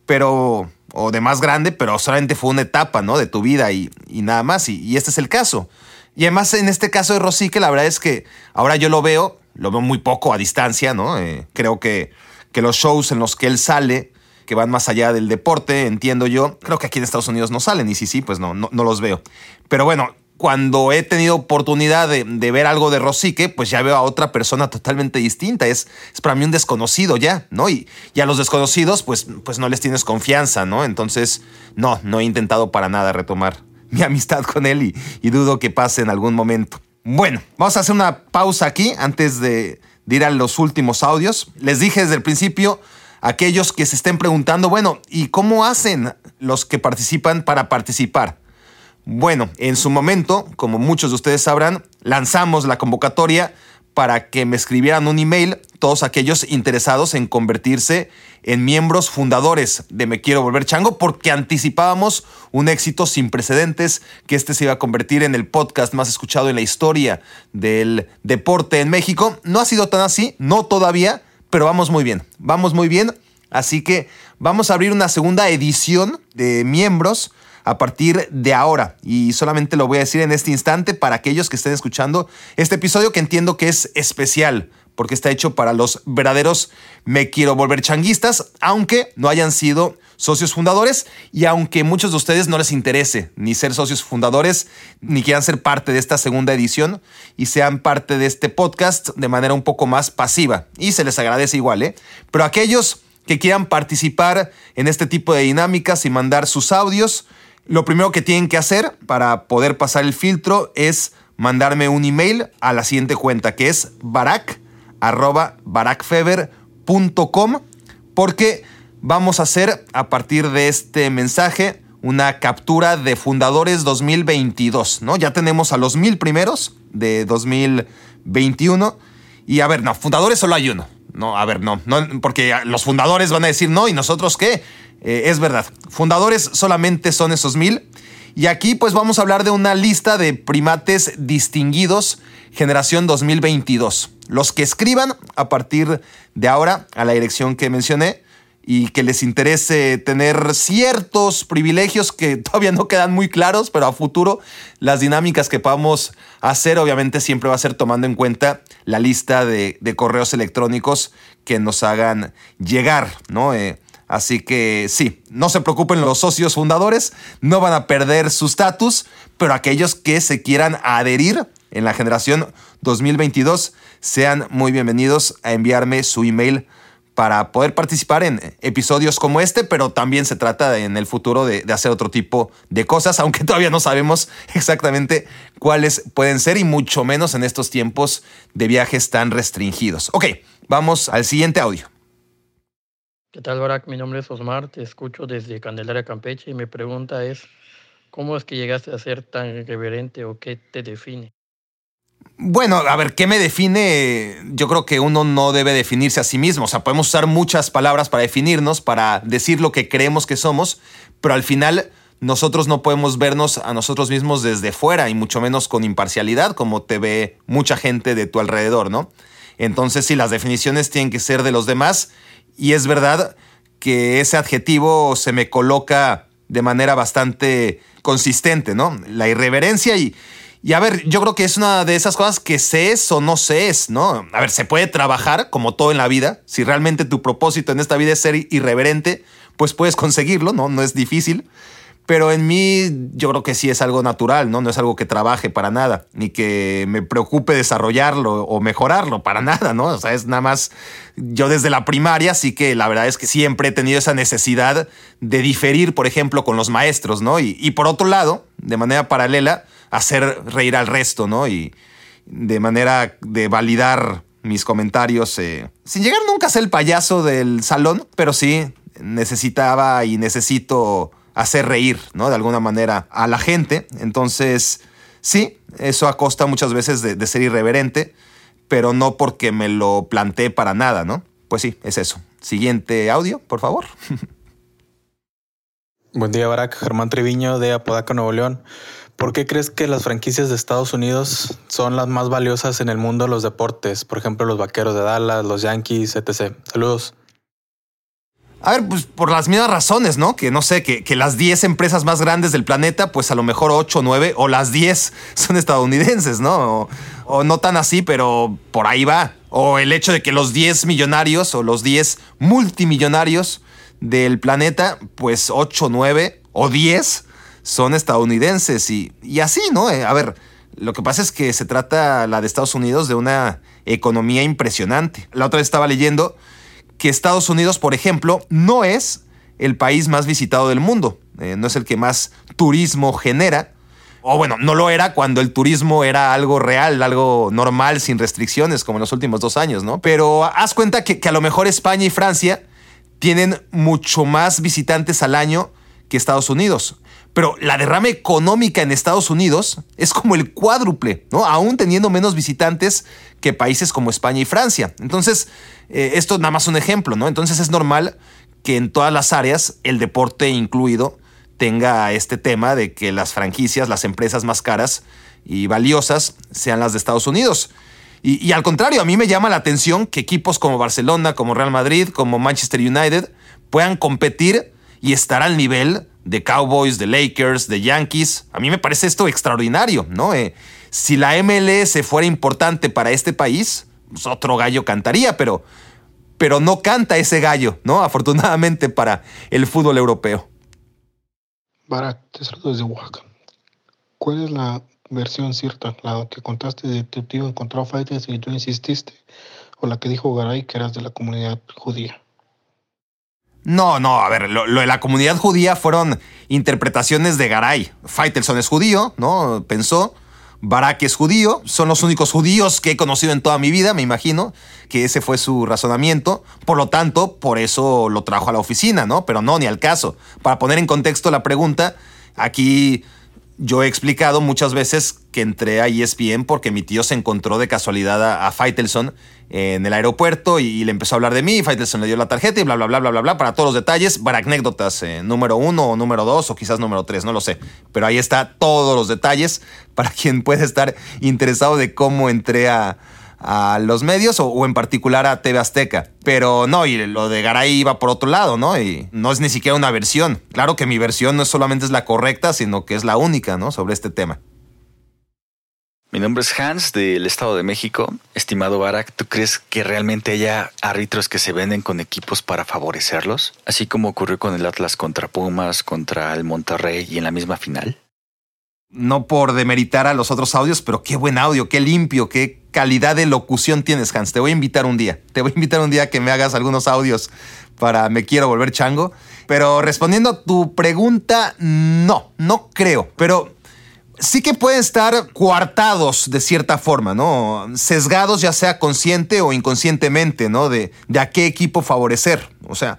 pero, o de más grande, pero solamente fue una etapa, ¿no? De tu vida y, nada más. Y, y este es el caso. Y además en este caso de Rosique, la verdad es que ahora yo lo veo, lo veo muy poco a distancia, ¿no? Eh, creo que, que los shows en los que él sale, que van más allá del deporte, entiendo yo, creo que aquí en Estados Unidos no salen, y sí, sí, pues no, no, los veo. Pero bueno, cuando he tenido oportunidad de, ver algo de Rosique, pues ya veo a otra persona totalmente distinta. Es, es para mí un desconocido ya, ¿no? Y, a los desconocidos, pues, pues no les tienes confianza, ¿no? Entonces, no, no he intentado para nada retomar mi amistad con él y, dudo que pase en algún momento. Bueno, vamos a hacer una pausa aquí antes de, ir a los últimos audios. Les dije desde el principio, aquellos que se estén preguntando, bueno, ¿y cómo hacen los que participan para participar? Bueno, en su momento, como muchos de ustedes sabrán, lanzamos la convocatoria para que me escribieran un email todos aquellos interesados en convertirse en miembros fundadores de Me Quiero Volver Chango porque anticipábamos un éxito sin precedentes que este se iba a convertir en el podcast más escuchado en la historia del deporte en México. No ha sido tan así, no todavía, pero vamos muy bien, vamos muy bien. Así que vamos a abrir una segunda edición de miembros a partir de ahora. Y solamente lo voy a decir en este instante para aquellos que estén escuchando este episodio que entiendo que es especial porque está hecho para los verdaderos me quiero volver changuistas, aunque no hayan sido socios fundadores y aunque muchos de ustedes no les interese ni ser socios fundadores ni quieran ser parte de esta segunda edición y sean parte de este podcast de manera un poco más pasiva y se les agradece igual, ¿eh? Pero aquellos que quieran participar en este tipo de dinámicas y mandar sus audios, lo primero que tienen que hacer para poder pasar el filtro es mandarme un email a la siguiente cuenta que es barak arroba barakfeber.com porque vamos a hacer a partir de este mensaje una captura de Fundadores 2022, ¿no? Ya tenemos a los mil primeros de 2021 y a ver, no, fundadores solo hay uno. No, a ver, no, no porque los fundadores van a decir no y nosotros qué. Eh, es verdad, fundadores solamente son esos mil. Y aquí pues vamos a hablar de una lista de primates distinguidos generación 2022. Los que escriban a partir de ahora a la dirección que mencioné y que les interese tener ciertos privilegios que todavía no quedan muy claros, pero a futuro las dinámicas que podamos hacer obviamente siempre va a ser tomando en cuenta la lista de, correos electrónicos que nos hagan llegar, ¿no? Eh, así que sí, no se preocupen los socios fundadores, no van a perder su estatus, pero aquellos que se quieran adherir en la generación 2022 sean muy bienvenidos a enviarme su email para poder participar en episodios como este, pero también se trata en el futuro de, hacer otro tipo de cosas, aunque todavía no sabemos exactamente cuáles pueden ser y mucho menos en estos tiempos de viajes tan restringidos. Ok, vamos al siguiente audio. ¿Qué tal, Barack? Mi nombre es Osmar, te escucho desde Candelaria, Campeche y mi pregunta es, ¿cómo es que llegaste a ser tan reverente o qué te define? Bueno, a ver, ¿qué me define? Yo creo que uno no debe definirse a sí mismo. O sea, podemos usar muchas palabras para definirnos, para decir lo que creemos que somos, pero al final nosotros no podemos vernos a nosotros mismos desde fuera y mucho menos con imparcialidad como te ve mucha gente de tu alrededor, ¿no? Entonces sí, las definiciones tienen que ser de los demás y es verdad que ese adjetivo se me coloca de manera bastante consistente, ¿no? La irreverencia y, y a ver, yo creo que es una de esas cosas que se es o no se es, ¿no? A ver, se puede trabajar como todo en la vida. Si realmente tu propósito en esta vida es ser irreverente, pues puedes conseguirlo, ¿no? No es difícil. Pero en mí yo creo que sí es algo natural, ¿no? No es algo que trabaje para nada, ni que me preocupe desarrollarlo o mejorarlo, para nada, ¿no? O sea, es nada más, yo desde la primaria sí que la verdad es que siempre he tenido esa necesidad de diferir, por ejemplo, con los maestros, ¿no? Y, y por otro lado, de manera paralela, hacer reír al resto, ¿no? Y de manera de validar mis comentarios, eh, sin llegar nunca a ser el payaso del salón, pero sí necesitaba y necesito hacer reír, ¿no? De alguna manera a la gente. Entonces, sí, eso a costa muchas veces de, de ser irreverente, pero no porque me lo planteé para nada, ¿no? Pues sí, es eso. Siguiente audio, por favor. Buen día, Barack. Germán Treviño de Apodaca, Nuevo León. ¿Por qué crees que las franquicias de Estados Unidos son las más valiosas en el mundo de los deportes? Por ejemplo, los Vaqueros de Dallas, los Yankees, etc. Saludos. A ver, pues por las mismas razones, ¿no? Que no sé, que, las 10 empresas más grandes del planeta, pues a lo mejor 8 o 9 o las 10 son estadounidenses, ¿no? O, o, no tan así, pero por ahí va. O el hecho de que los 10 millonarios o los 10 multimillonarios del planeta, pues 8, 9 o 10 son estadounidenses y, y así, ¿no? Eh, a ver, lo que pasa es que se trata la de Estados Unidos de una economía impresionante. La otra vez estaba leyendo que Estados Unidos, por ejemplo, no es el país más visitado del mundo, eh, no es el que más turismo genera. O bueno, no lo era cuando el turismo era algo real, algo normal, sin restricciones, como en los últimos dos años, ¿no? Pero haz cuenta que, que a lo mejor España y Francia tienen mucho más visitantes al año que Estados Unidos. Pero la derrama económica en Estados Unidos es como el cuádruple, ¿no? Aún teniendo menos visitantes que países como España y Francia. Entonces, eh, esto nada más un ejemplo, ¿no? Entonces es normal que en todas las áreas, el deporte incluido, tenga este tema de que las franquicias, las empresas más caras y valiosas sean las de Estados Unidos. Y, y, al contrario, a mí me llama la atención que equipos como Barcelona, como Real Madrid, como Manchester United puedan competir y estar al nivel de Cowboys, de Lakers, de Yankees. A mí me parece esto extraordinario, ¿no? Eh, si la MLS fuera importante para este país, pues otro gallo cantaría, pero, pero no canta ese gallo, ¿no? Afortunadamente para el fútbol europeo. Barak, te saludo desde Oaxaca. ¿Cuál es la versión cierta? ¿La que contaste de tu tío encontró fighters y tú insististe? ¿O la que dijo Garay que eras de la comunidad judía? No, no, a ver, lo, de la comunidad judía fueron interpretaciones de Garay. Faitelson es judío, ¿no? Pensó. Barak es judío, son los únicos judíos que he conocido en toda mi vida, me imagino, que ese fue su razonamiento. Por lo tanto, por eso lo trajo a la oficina, ¿no? Pero no, ni al caso. Para poner en contexto la pregunta, aquí yo he explicado muchas veces que entré a ESPN porque mi tío se encontró de casualidad a, a Faitelson en el aeropuerto y, le empezó a hablar de mí. Faitelson le dio la tarjeta y bla, bla, bla, bla, bla, bla. Para todos los detalles, para anécdotas, eh, número uno o número dos o quizás número tres, no lo sé. Pero ahí está todos los detalles para quien puede estar interesado de cómo entré a, a los medios o, en particular a TV Azteca. Pero no, y lo de Garay iba por otro lado, ¿no? Y no es ni siquiera una versión. Claro que mi versión no solamente es la correcta, sino que es la única, ¿no? Sobre este tema. Mi nombre es Hans del Estado de México. Estimado Barak, ¿tú crees que realmente haya árbitros que se venden con equipos para favorecerlos? Así como ocurrió con el Atlas contra Pumas, contra el Monterrey y en la misma final no por demeritar a los otros audios, pero qué buen audio, qué limpio, qué calidad de locución tienes, Hans. Te voy a invitar un día. Te voy a invitar un día que me hagas algunos audios para Me Quiero Volver Chango. Pero respondiendo a tu pregunta, no, no creo. Pero sí que pueden estar coartados de cierta forma, ¿no? Sesgados ya sea consciente o inconscientemente, ¿no? De, de a qué equipo favorecer. O sea,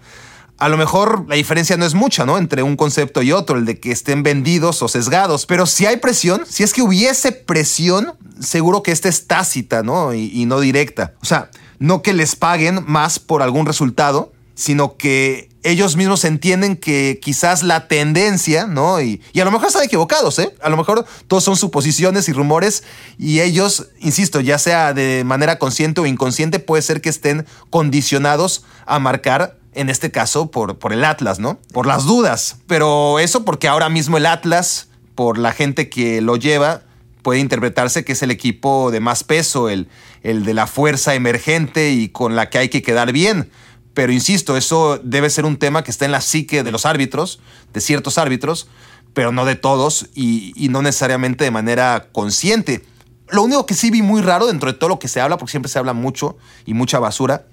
a lo mejor la diferencia no es mucha, ¿no? Entre un concepto y otro, el de que estén vendidos o sesgados. Pero si hay presión, si es que hubiese presión, seguro que esta es tácita, ¿no? Y, no directa. O sea, no que les paguen más por algún resultado, sino que ellos mismos entienden que quizás la tendencia, ¿no? Y, a lo mejor están equivocados, ¿eh? A lo mejor todos son suposiciones y rumores y ellos, insisto, ya sea de manera consciente o inconsciente, puede ser que estén condicionados a marcar en este caso por, por el Atlas, ¿no? Por las dudas. Pero eso porque ahora mismo el Atlas, por la gente que lo lleva, puede interpretarse que es el equipo de más peso, el, el de la fuerza emergente y con la que hay que quedar bien. Pero insisto, eso debe ser un tema que está en la psique de los árbitros, de ciertos árbitros, pero no de todos y, y no necesariamente de manera consciente. Lo único que sí vi muy raro dentro de todo lo que se habla, porque siempre se habla mucho y mucha basura,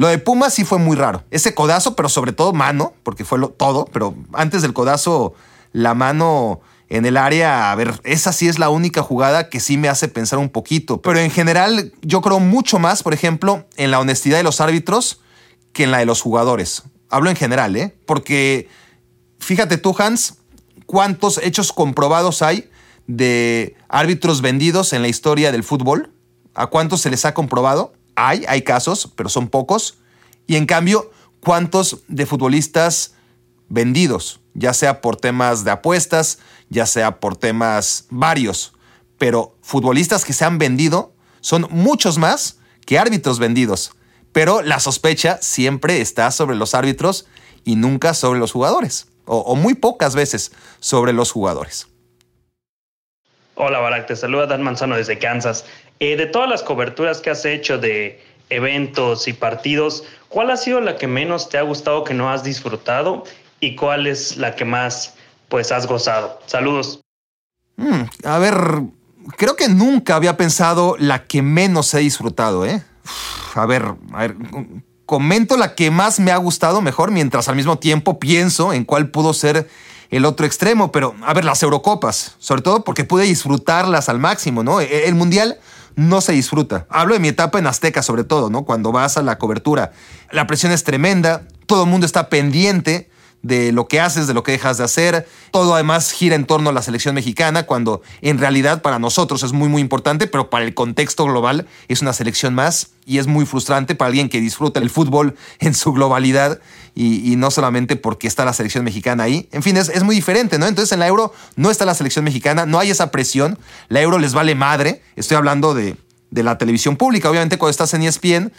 lo de Pumas sí fue muy raro. Ese codazo, pero sobre todo mano, porque fue todo, pero antes del codazo, la mano en el área, a ver, esa sí es la única jugada que sí me hace pensar un poquito. Pero en general, yo creo mucho más, por ejemplo, en la honestidad de los árbitros que en la de los jugadores. Hablo en general, ¿eh? Porque fíjate tú, Hans, cuántos hechos comprobados hay de árbitros vendidos en la historia del fútbol. ¿A cuántos se les ha comprobado? Hay, hay casos, pero son pocos. Y en cambio, ¿cuántos de futbolistas vendidos? Ya sea por temas de apuestas, ya sea por temas varios. Pero futbolistas que se han vendido son muchos más que árbitros vendidos. Pero la sospecha siempre está sobre los árbitros y nunca sobre los jugadores. O, muy pocas veces sobre los jugadores. Hola Barak, te saluda Dan Manzano desde Kansas. Eh, de todas las coberturas que has hecho de eventos y partidos, ¿cuál ha sido la que menos te ha gustado, que no has disfrutado? ¿Y cuál es la que más pues has gozado? Saludos. Mm, a ver, creo que nunca había pensado la que menos he disfrutado, ¿eh? a ver, a ver, comento la que más me ha gustado mejor, mientras al mismo tiempo pienso en cuál pudo ser el otro extremo, pero a ver, las Eurocopas, sobre todo porque pude disfrutarlas al máximo, ¿no? E, el Mundial no se disfruta. Hablo de mi etapa en Azteca, sobre todo, ¿no? Cuando vas a la cobertura. La presión es tremenda, todo el mundo está pendiente de lo que haces, de lo que dejas de hacer. Todo además gira en torno a la selección mexicana, cuando en realidad para nosotros es muy, muy importante, pero para el contexto global es una selección más y es muy frustrante para alguien que disfruta el fútbol en su globalidad y, no solamente porque está la selección mexicana ahí. En fin, es, es, muy diferente, ¿no? Entonces en la Euro no está la selección mexicana, no hay esa presión, la Euro les vale madre, estoy hablando de, de la televisión pública, obviamente cuando estás en ESPN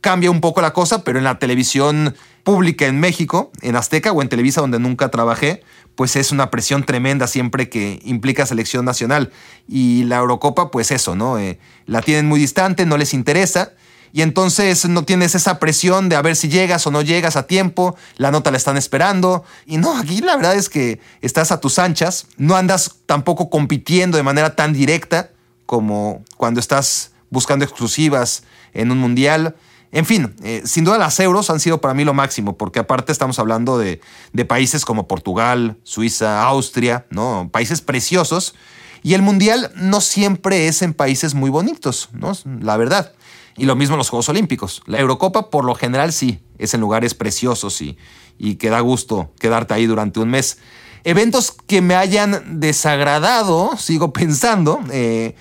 cambia un poco la cosa, pero en la televisión pública en México, en Azteca o en Televisa, donde nunca trabajé, pues es una presión tremenda siempre que implica selección nacional. Y la Eurocopa, pues eso, ¿no? Eh, la tienen muy distante, no les interesa. Y entonces no tienes esa presión de a ver si llegas o no llegas a tiempo, la nota la están esperando. Y no, aquí la verdad es que estás a tus anchas, no andas tampoco compitiendo de manera tan directa como cuando estás buscando exclusivas en un mundial. En fin, eh, sin duda las euros han sido para mí lo máximo, porque aparte estamos hablando de, países como Portugal, Suiza, Austria, ¿no? Países preciosos. Y el mundial no siempre es en países muy bonitos, ¿no? La verdad. Y lo mismo en los Juegos Olímpicos. La Eurocopa, por lo general, sí, es en lugares preciosos y, y que da gusto quedarte ahí durante un mes. Eventos que me hayan desagradado, sigo pensando. Eh,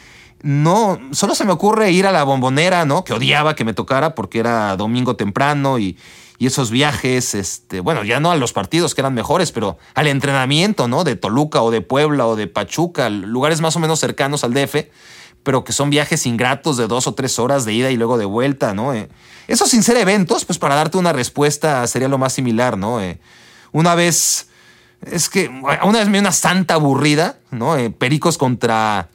no, solo se me ocurre ir a la bombonera, ¿no? Que odiaba que me tocara porque era domingo temprano y, esos viajes, este, bueno, ya no a los partidos que eran mejores, pero al entrenamiento, ¿no? De Toluca o de Puebla o de Pachuca, lugares más o menos cercanos al DF, pero que son viajes ingratos de dos o tres horas de ida y luego de vuelta, ¿no? Eh, eso sin ser eventos, pues para darte una respuesta sería lo más similar, ¿no? Eh, una vez, es que una vez me una santa aburrida, ¿no? Eh, Pericos contra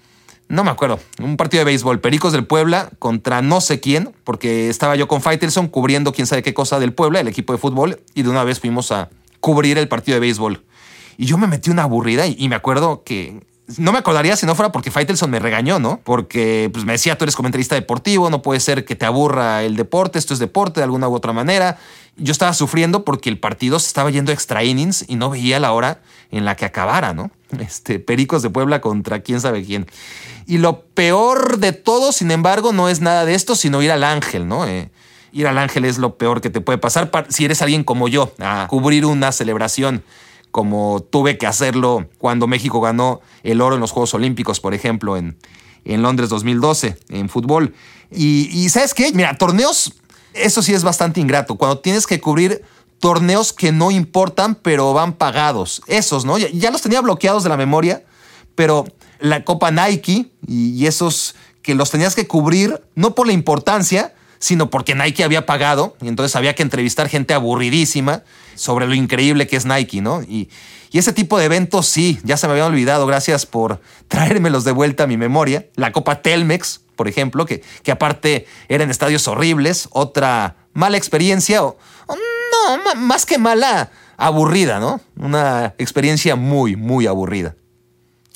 no me acuerdo, un partido de béisbol, Pericos del Puebla contra no sé quién, porque estaba yo con Faitelson cubriendo quién sabe qué cosa del Puebla, el equipo de fútbol, y de una vez fuimos a cubrir el partido de béisbol. Y yo me metí una aburrida y, me acuerdo que no me acordaría si no fuera porque Faitelson me regañó, ¿no? Porque pues, me decía, tú eres comentarista deportivo, no puede ser que te aburra el deporte, esto es deporte de alguna u otra manera. Yo estaba sufriendo porque el partido se estaba yendo extra innings y no veía la hora en la que acabara, ¿no? Este, Pericos de Puebla contra quién sabe quién. Y lo peor de todo, sin embargo, no es nada de esto, sino ir al ángel, ¿no? Eh, ir al ángel es lo peor que te puede pasar si eres alguien como yo, a cubrir una celebración como tuve que hacerlo cuando México ganó el oro en los Juegos Olímpicos, por ejemplo, en, en Londres 2012, en fútbol. Y, ¿sabes qué? Mira, torneos, eso sí es bastante ingrato. Cuando tienes que cubrir torneos que no importan, pero van pagados. Esos, ¿no? ya los tenía bloqueados de la memoria, pero la Copa Nike y, esos que los tenías que cubrir, no por la importancia, sino porque Nike había pagado y entonces había que entrevistar gente aburridísima sobre lo increíble que es Nike, ¿no? Y, ese tipo de eventos sí, ya se me habían olvidado, gracias por traérmelos de vuelta a mi memoria. La Copa Telmex, por ejemplo, que, que aparte eran estadios horribles, otra mala experiencia, o, no, más que mala, aburrida, ¿no? Una experiencia muy, muy aburrida.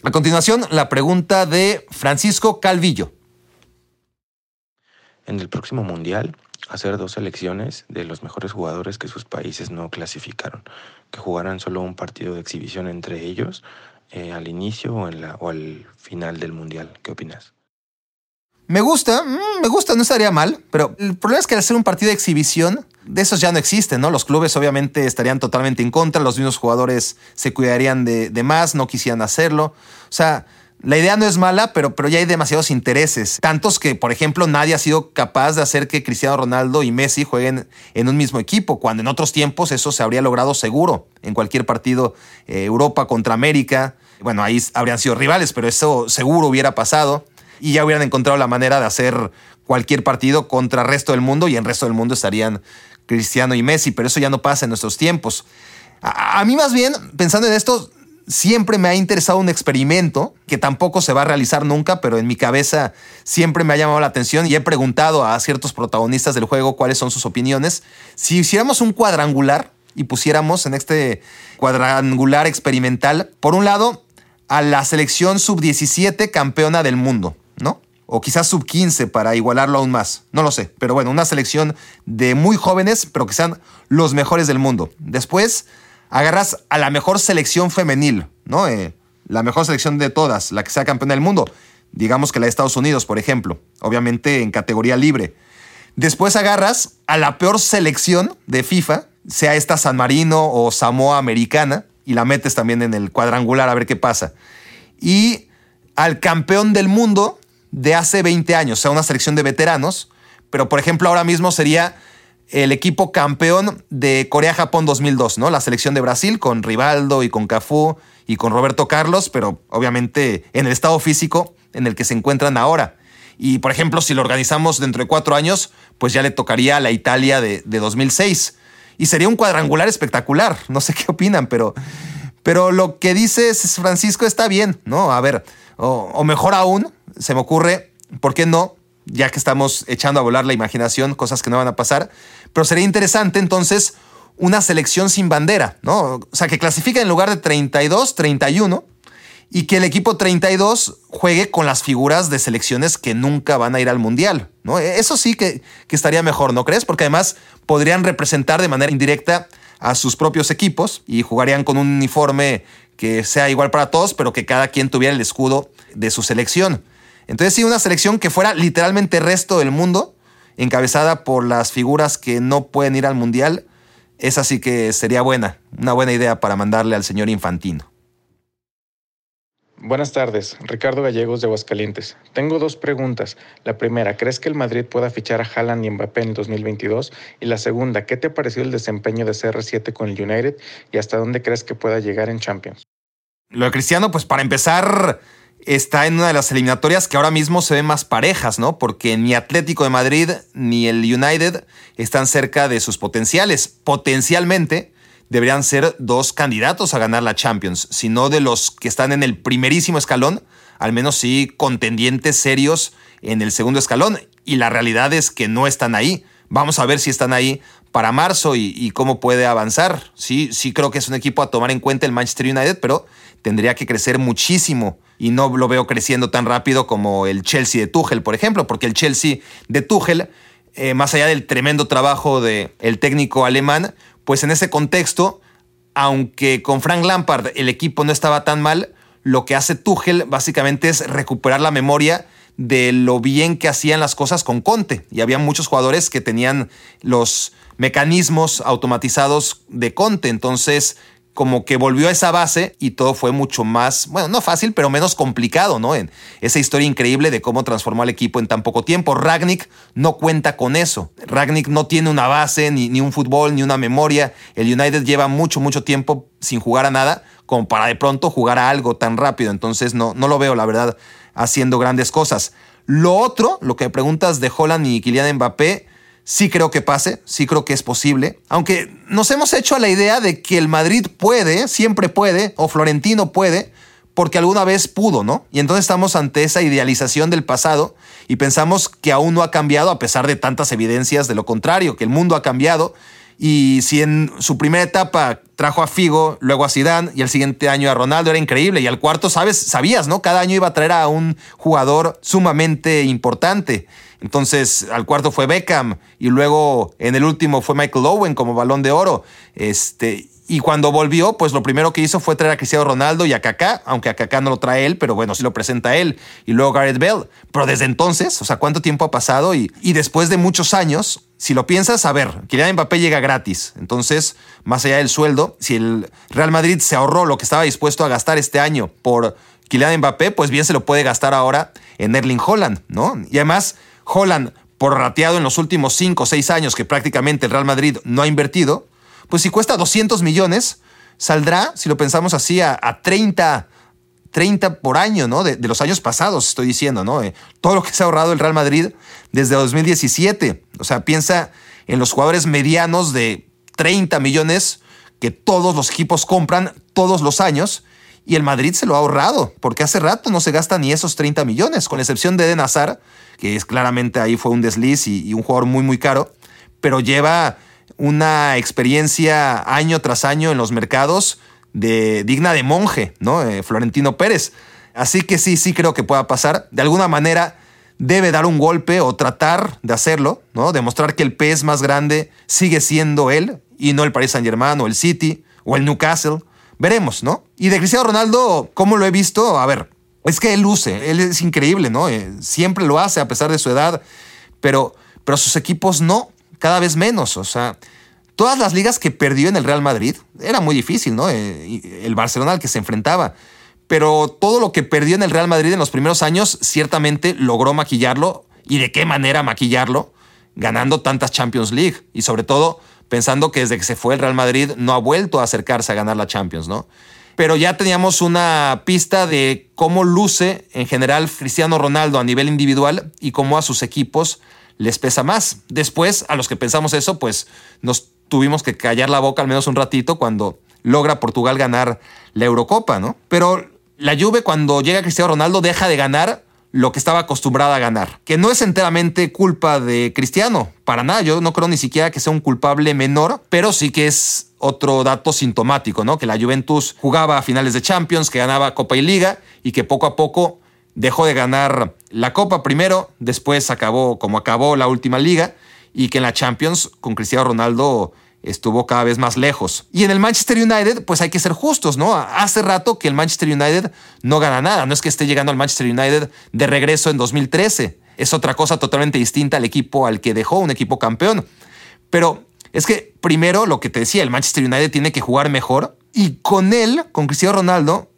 A continuación, la pregunta de Francisco Calvillo. En el próximo Mundial, hacer dos selecciones de los mejores jugadores que sus países no clasificaron, que jugaran solo un partido de exhibición entre ellos eh, al inicio o, al final del Mundial. ¿Qué opinas? Me gusta, mm, me gusta, no estaría mal, pero el problema es que al hacer un partido de exhibición, de esos ya no existen, ¿no? Los clubes obviamente estarían totalmente en contra, los mismos jugadores se cuidarían de, más, no quisieran hacerlo. O sea, la idea no es mala, pero, pero ya hay demasiados intereses. Tantos que, por ejemplo, nadie ha sido capaz de hacer que Cristiano Ronaldo y Messi jueguen en un mismo equipo, cuando en otros tiempos eso se habría logrado seguro en cualquier partido eh, Europa contra América. Bueno, ahí habrían sido rivales, pero eso seguro hubiera pasado y ya hubieran encontrado la manera de hacer cualquier partido contra el resto del mundo y en el resto del mundo estarían Cristiano y Messi, pero eso ya no pasa en nuestros tiempos. A, mí más bien, pensando en esto, siempre me ha interesado un experimento que tampoco se va a realizar nunca, pero en mi cabeza siempre me ha llamado la atención y he preguntado a ciertos protagonistas del juego cuáles son sus opiniones. Si hiciéramos un cuadrangular y pusiéramos en este cuadrangular experimental, por un lado, a la selección sub-17 campeona del mundo ¿no? O quizás sub 15 para igualarlo aún más. No lo sé. Pero bueno, una selección de muy jóvenes, pero que sean los mejores del mundo. Después agarras a la mejor selección femenil, ¿no? Eh, la mejor selección de todas, la que sea campeona del mundo. Digamos que la de Estados Unidos, por ejemplo. Obviamente en categoría libre. Después agarras a la peor selección de FIFA, sea esta San Marino o Samoa Americana, y la metes también en el cuadrangular a ver qué pasa. Y al campeón del mundo de hace 20 años, o sea, una selección de veteranos, pero por ejemplo ahora mismo sería el equipo campeón de Corea-Japón 2002, ¿no? La selección de Brasil con Rivaldo y con Cafú y con Roberto Carlos, pero obviamente en el estado físico en el que se encuentran ahora. Y por ejemplo, si lo organizamos dentro de cuatro años, pues ya le tocaría a la Italia de, de 2006. Y sería un cuadrangular espectacular. No sé qué opinan, pero Pero lo que dices, Francisco, está bien, ¿no? A ver, o mejor aún, se me ocurre, ¿por qué no? Ya que estamos echando a volar la imaginación, cosas que no van a pasar. Pero sería interesante entonces una selección sin bandera, ¿no? O sea, que clasifique en lugar de 32, 31 y que el equipo 32 juegue con las figuras de selecciones que nunca van a ir al Mundial, ¿no? Eso sí que, que estaría mejor, ¿no crees? Porque además podrían representar de manera indirecta a sus propios equipos y jugarían con un uniforme que sea igual para todos, pero que cada quien tuviera el escudo de su selección. Entonces sí, una selección que fuera literalmente resto del mundo, encabezada por las figuras que no pueden ir al Mundial, esa sí que sería buena, una buena idea para mandarle al señor Infantino. Buenas tardes, Ricardo Gallegos de Aguascalientes. Tengo dos preguntas. La primera, ¿crees que el Madrid pueda fichar a Haaland y Mbappé en el 2022? Y la segunda, ¿qué te pareció el desempeño de CR7 con el United y hasta dónde crees que pueda llegar en Champions? Lo de Cristiano, pues para empezar, está en una de las eliminatorias que ahora mismo se ven más parejas, ¿no? Porque ni Atlético de Madrid ni el United están cerca de sus potenciales. Potencialmente deberían ser dos candidatos a ganar la Champions, si no de los que están en el primerísimo escalón, al menos sí contendientes serios en el segundo escalón. Y la realidad es que no están ahí. Vamos a ver si están ahí para marzo y, y, cómo puede avanzar. Sí, sí creo que es un equipo a tomar en cuenta el Manchester United, pero tendría que crecer muchísimo y no lo veo creciendo tan rápido como el Chelsea de Tuchel, por ejemplo, porque el Chelsea de Tuchel, eh, más allá del tremendo trabajo del el técnico alemán, pues en ese contexto, aunque con Frank Lampard el equipo no estaba tan mal, lo que hace Tuchel básicamente es recuperar la memoria de lo bien que hacían las cosas con Conte. Y había muchos jugadores que tenían los mecanismos automatizados de Conte. Entonces, como que volvió a esa base y todo fue mucho más, bueno, no fácil, pero menos complicado, ¿no? En esa historia increíble de cómo transformó al equipo en tan poco tiempo. Ragnick no cuenta con eso. Ragnick no tiene una base, ni, ni un fútbol, ni una memoria. El United lleva mucho, mucho tiempo sin jugar a nada, como para de pronto jugar a algo tan rápido. Entonces no, no lo veo, la verdad, haciendo grandes cosas. Lo otro, lo que preguntas de Holland y Kylian Mbappé, Sí creo que pase, sí creo que es posible, aunque nos hemos hecho a la idea de que el Madrid puede, siempre puede, o Florentino puede, porque alguna vez pudo, ¿no? Y entonces estamos ante esa idealización del pasado y pensamos que aún no ha cambiado a pesar de tantas evidencias de lo contrario, que el mundo ha cambiado y si en su primera etapa trajo a Figo, luego a Zidane y el siguiente año a Ronaldo era increíble y al cuarto sabes, sabías, ¿no? Cada año iba a traer a un jugador sumamente importante. Entonces, al cuarto fue Beckham y luego en el último fue Michael Owen como balón de oro. Este, y cuando volvió, pues lo primero que hizo fue traer a Cristiano Ronaldo y a Kaká, aunque a Kaká no lo trae él, pero bueno, sí lo presenta él. Y luego Gareth Bell. Pero desde entonces, o sea, ¿cuánto tiempo ha pasado? Y, y después de muchos años, si lo piensas, a ver, Kylian Mbappé llega gratis. Entonces, más allá del sueldo, si el Real Madrid se ahorró lo que estaba dispuesto a gastar este año por Kylian Mbappé, pues bien se lo puede gastar ahora en Erling Holland, ¿no? Y además Holland, por rateado en los últimos 5 o 6 años que prácticamente el Real Madrid no ha invertido, pues si cuesta 200 millones, saldrá, si lo pensamos así, a, a 30, 30 por año, ¿no? De, de, los años pasados, estoy diciendo, ¿no? Eh, todo lo que se ha ahorrado el Real Madrid desde 2017. O sea, piensa en los jugadores medianos de 30 millones que todos los equipos compran todos los años y el Madrid se lo ha ahorrado, porque hace rato no se gasta ni esos 30 millones, con excepción de Eden Hazard, que es claramente ahí fue un desliz y, un jugador muy, muy caro, pero lleva una experiencia año tras año en los mercados de, digna de monje, ¿no? Eh, Florentino Pérez. Así que sí, sí creo que pueda pasar. De alguna manera debe dar un golpe o tratar de hacerlo, ¿no? Demostrar que el pez más grande sigue siendo él y no el Paris Saint Germain o el City o el Newcastle. Veremos, ¿no? Y de Cristiano Ronaldo, ¿cómo lo he visto? A ver, es que él luce, él es increíble, ¿no? Eh, siempre lo hace a pesar de su edad, pero, pero sus equipos no, cada vez menos. O sea, todas las ligas que perdió en el Real Madrid era muy difícil, ¿no? Eh, el Barcelona al que se enfrentaba. Pero todo lo que perdió en el Real Madrid en los primeros años, ciertamente logró maquillarlo. ¿Y de qué manera maquillarlo? Ganando tantas Champions League. Y sobre todo, pensando que desde que se fue el Real Madrid no ha vuelto a acercarse a ganar la Champions, ¿no? Pero ya teníamos una pista de cómo luce en general Cristiano Ronaldo a nivel individual y cómo a sus equipos les pesa más. Después, a los que pensamos eso, pues nos tuvimos que callar la boca al menos un ratito cuando logra Portugal ganar la Eurocopa, ¿no? Pero la Juve cuando llega Cristiano Ronaldo deja de ganar lo que estaba acostumbrada a ganar, que no es enteramente culpa de Cristiano, para nada, yo no creo ni siquiera que sea un culpable menor, pero sí que es otro dato sintomático, ¿no? Que la Juventus jugaba a finales de Champions, que ganaba Copa y Liga y que poco a poco dejó de ganar la Copa primero, después acabó como acabó la última liga y que en la Champions con Cristiano Ronaldo estuvo cada vez más lejos. Y en el Manchester United, pues hay que ser justos, ¿no? Hace rato que el Manchester United no gana nada. No es que esté llegando al Manchester United de regreso en 2013. Es otra cosa totalmente distinta al equipo al que dejó, un equipo campeón. Pero es que primero lo que te decía, el Manchester United tiene que jugar mejor y con él, con Cristiano Ronaldo,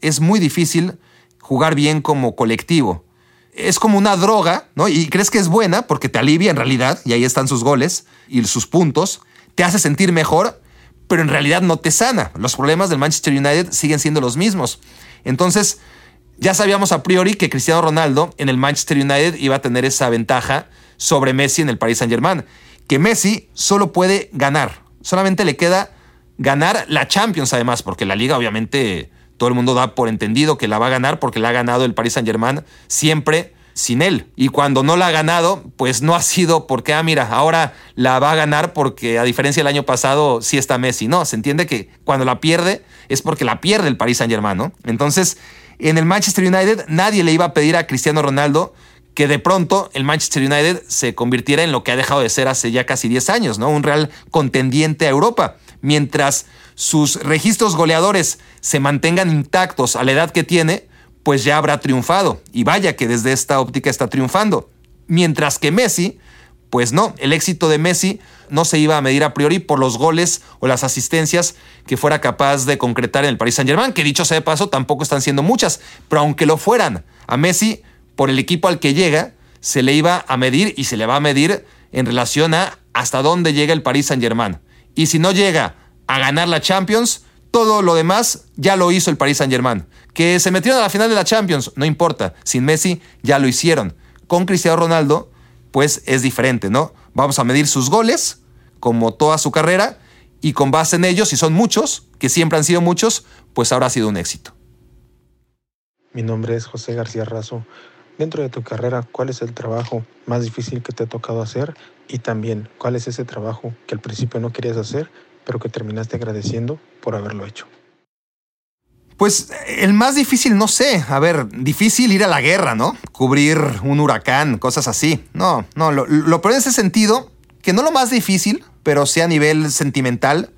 es muy difícil jugar bien como colectivo. Es como una droga, ¿no? Y crees que es buena porque te alivia en realidad, y ahí están sus goles y sus puntos, te hace sentir mejor, pero en realidad no te sana. Los problemas del Manchester United siguen siendo los mismos. Entonces, ya sabíamos a priori que Cristiano Ronaldo en el Manchester United iba a tener esa ventaja sobre Messi en el Paris Saint-Germain, que Messi solo puede ganar. Solamente le queda ganar la Champions además, porque la liga obviamente todo el mundo da por entendido que la va a ganar porque la ha ganado el Paris Saint-Germain siempre sin él. Y cuando no la ha ganado, pues no ha sido porque, ah, mira, ahora la va a ganar porque a diferencia del año pasado sí está Messi. No, se entiende que cuando la pierde es porque la pierde el Paris Saint Germain, ¿no? Entonces, en el Manchester United nadie le iba a pedir a Cristiano Ronaldo que de pronto el Manchester United se convirtiera en lo que ha dejado de ser hace ya casi 10 años, ¿no? Un real contendiente a Europa. Mientras sus registros goleadores se mantengan intactos a la edad que tiene, pues ya habrá triunfado. Y vaya que desde esta óptica está triunfando. Mientras que Messi, pues no, el éxito de Messi no se iba a medir a priori por los goles o las asistencias que fuera capaz de concretar en el Paris Saint-Germain, que dicho sea de paso, tampoco están siendo muchas, pero aunque lo fueran, a Messi, por el equipo al que llega, se le iba a medir y se le va a medir en relación a hasta dónde llega el Paris Saint-Germain. Y si no llega a ganar la Champions, todo lo demás ya lo hizo el Paris Saint-Germain. Que se metieron a la final de la Champions, no importa. Sin Messi ya lo hicieron. Con Cristiano Ronaldo, pues es diferente, ¿no? Vamos a medir sus goles, como toda su carrera, y con base en ellos, si son muchos, que siempre han sido muchos, pues habrá sido un éxito. Mi nombre es José García Razo. Dentro de tu carrera, ¿cuál es el trabajo más difícil que te ha tocado hacer? Y también, ¿cuál es ese trabajo que al principio no querías hacer, pero que terminaste agradeciendo por haberlo hecho? Pues el más difícil, no sé. A ver, difícil ir a la guerra, ¿no? Cubrir un huracán, cosas así. No, no, lo, lo peor en ese sentido, que no lo más difícil, pero sí a nivel sentimental,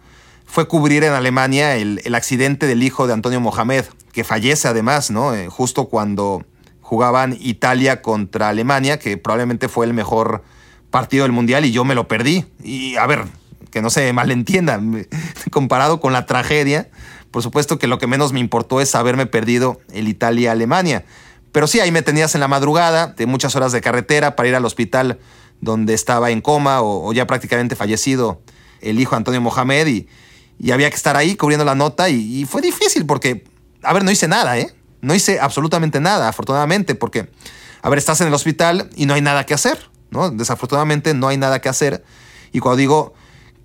fue cubrir en Alemania el, el accidente del hijo de Antonio Mohamed, que fallece además, ¿no? Eh, justo cuando jugaban Italia contra Alemania, que probablemente fue el mejor partido del Mundial y yo me lo perdí. Y a ver, que no se malentiendan, comparado con la tragedia, por supuesto que lo que menos me importó es haberme perdido el Italia-Alemania. Pero sí, ahí me tenías en la madrugada, de muchas horas de carretera para ir al hospital donde estaba en coma o, ya prácticamente fallecido el hijo Antonio Mohamed y, había que estar ahí cubriendo la nota y, y, fue difícil porque, a ver, no hice nada, ¿eh? No hice absolutamente nada, afortunadamente, porque, a ver, estás en el hospital y no hay nada que hacer, ¿no? Desafortunadamente no hay nada que hacer. Y cuando digo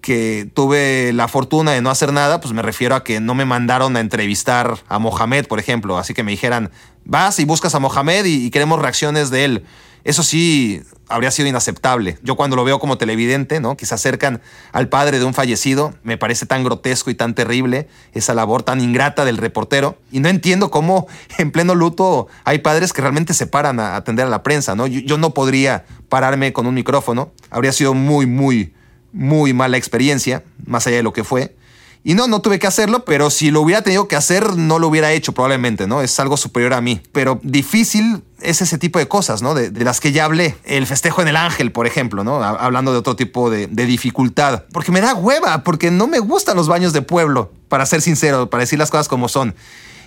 que tuve la fortuna de no hacer nada, pues me refiero a que no me mandaron a entrevistar a Mohamed, por ejemplo. Así que me dijeran, vas y buscas a Mohamed y, queremos reacciones de él. Eso sí habría sido inaceptable. Yo cuando lo veo como televidente, ¿no? Que se acercan al padre de un fallecido, me parece tan grotesco y tan terrible esa labor tan ingrata del reportero. Y no entiendo cómo en pleno luto hay padres que realmente se paran a atender a la prensa, ¿no? yo no podría pararme con un micrófono. Habría sido muy, muy, muy mala experiencia, más allá de lo que fue. Y no, no tuve que hacerlo, pero si lo hubiera tenido que hacer, no lo hubiera hecho probablemente, ¿no? Es algo superior a mí. Pero difícil es ese tipo de cosas, ¿no? De, las que ya hablé. El festejo en el ángel, por ejemplo, ¿no? Hablando de otro tipo de, dificultad. Porque me da hueva, porque no me gustan los baños de pueblo, para ser sincero, para decir las cosas como son.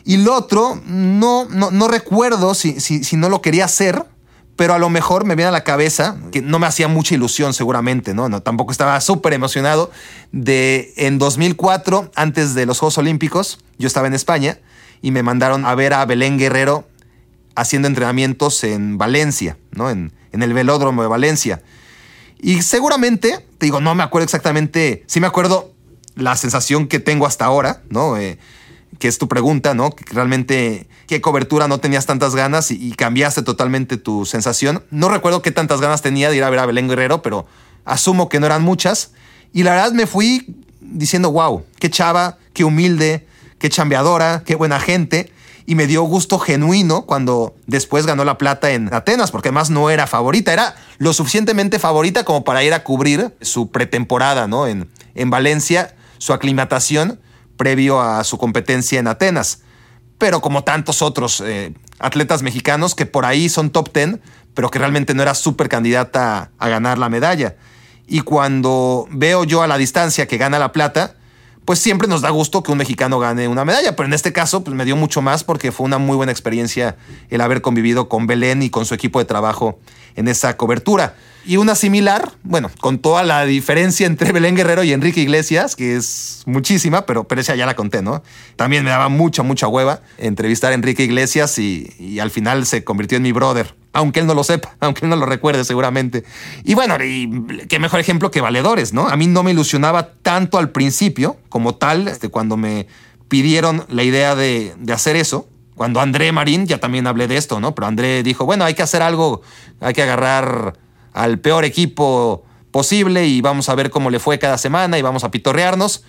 Y lo otro, no, no, no recuerdo si, si, si no lo quería hacer pero a lo mejor me viene a la cabeza que no me hacía mucha ilusión seguramente, ¿no? no tampoco estaba súper emocionado de en 2004, antes de los Juegos Olímpicos, yo estaba en España y me mandaron a ver a Belén Guerrero haciendo entrenamientos en Valencia, ¿no? En, en el velódromo de Valencia. Y seguramente, te digo, no me acuerdo exactamente, sí me acuerdo la sensación que tengo hasta ahora, ¿no? Eh, que es tu pregunta, ¿no? Que realmente, ¿qué cobertura no tenías tantas ganas y, cambiaste totalmente tu sensación? No recuerdo qué tantas ganas tenía de ir a ver a Belén Guerrero, pero asumo que no eran muchas. Y la verdad me fui diciendo, wow, qué chava, qué humilde, qué chambeadora, qué buena gente. Y me dio gusto genuino cuando después ganó la plata en Atenas, porque además no era favorita, era lo suficientemente favorita como para ir a cubrir su pretemporada, ¿no? En, en Valencia, su aclimatación previo a su competencia en Atenas. Pero como tantos otros eh, atletas mexicanos que por ahí son top 10, pero que realmente no era súper candidata a ganar la medalla. Y cuando veo yo a la distancia que gana la plata, pues siempre nos da gusto que un mexicano gane una medalla, pero en este caso pues me dio mucho más porque fue una muy buena experiencia el haber convivido con Belén y con su equipo de trabajo en esa cobertura. Y una similar, bueno, con toda la diferencia entre Belén Guerrero y Enrique Iglesias, que es muchísima, pero, pero esa ya la conté, ¿no? También me daba mucha, mucha hueva entrevistar a Enrique Iglesias y, al final se convirtió en mi brother aunque él no lo sepa, aunque él no lo recuerde seguramente. Y bueno, y qué mejor ejemplo que valedores, ¿no? A mí no me ilusionaba tanto al principio como tal, este, cuando me pidieron la idea de, de hacer eso. Cuando André Marín, ya también hablé de esto, ¿no? Pero André dijo, bueno, hay que hacer algo, hay que agarrar al peor equipo posible y vamos a ver cómo le fue cada semana y vamos a pitorrearnos.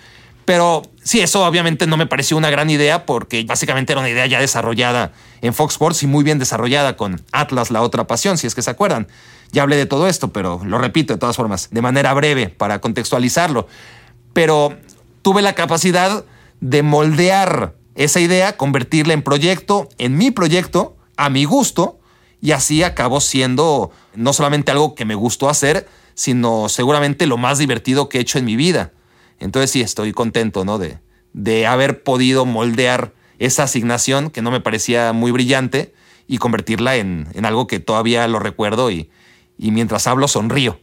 Pero sí, eso obviamente no me pareció una gran idea porque básicamente era una idea ya desarrollada en Fox Sports y muy bien desarrollada con Atlas, la otra pasión, si es que se acuerdan. Ya hablé de todo esto, pero lo repito de todas formas, de manera breve para contextualizarlo. Pero tuve la capacidad de moldear esa idea, convertirla en proyecto, en mi proyecto, a mi gusto, y así acabó siendo no solamente algo que me gustó hacer, sino seguramente lo más divertido que he hecho en mi vida. Entonces sí, estoy contento, ¿no? De, de haber podido moldear esa asignación que no me parecía muy brillante y convertirla en, en algo que todavía lo recuerdo y, y, mientras hablo sonrío.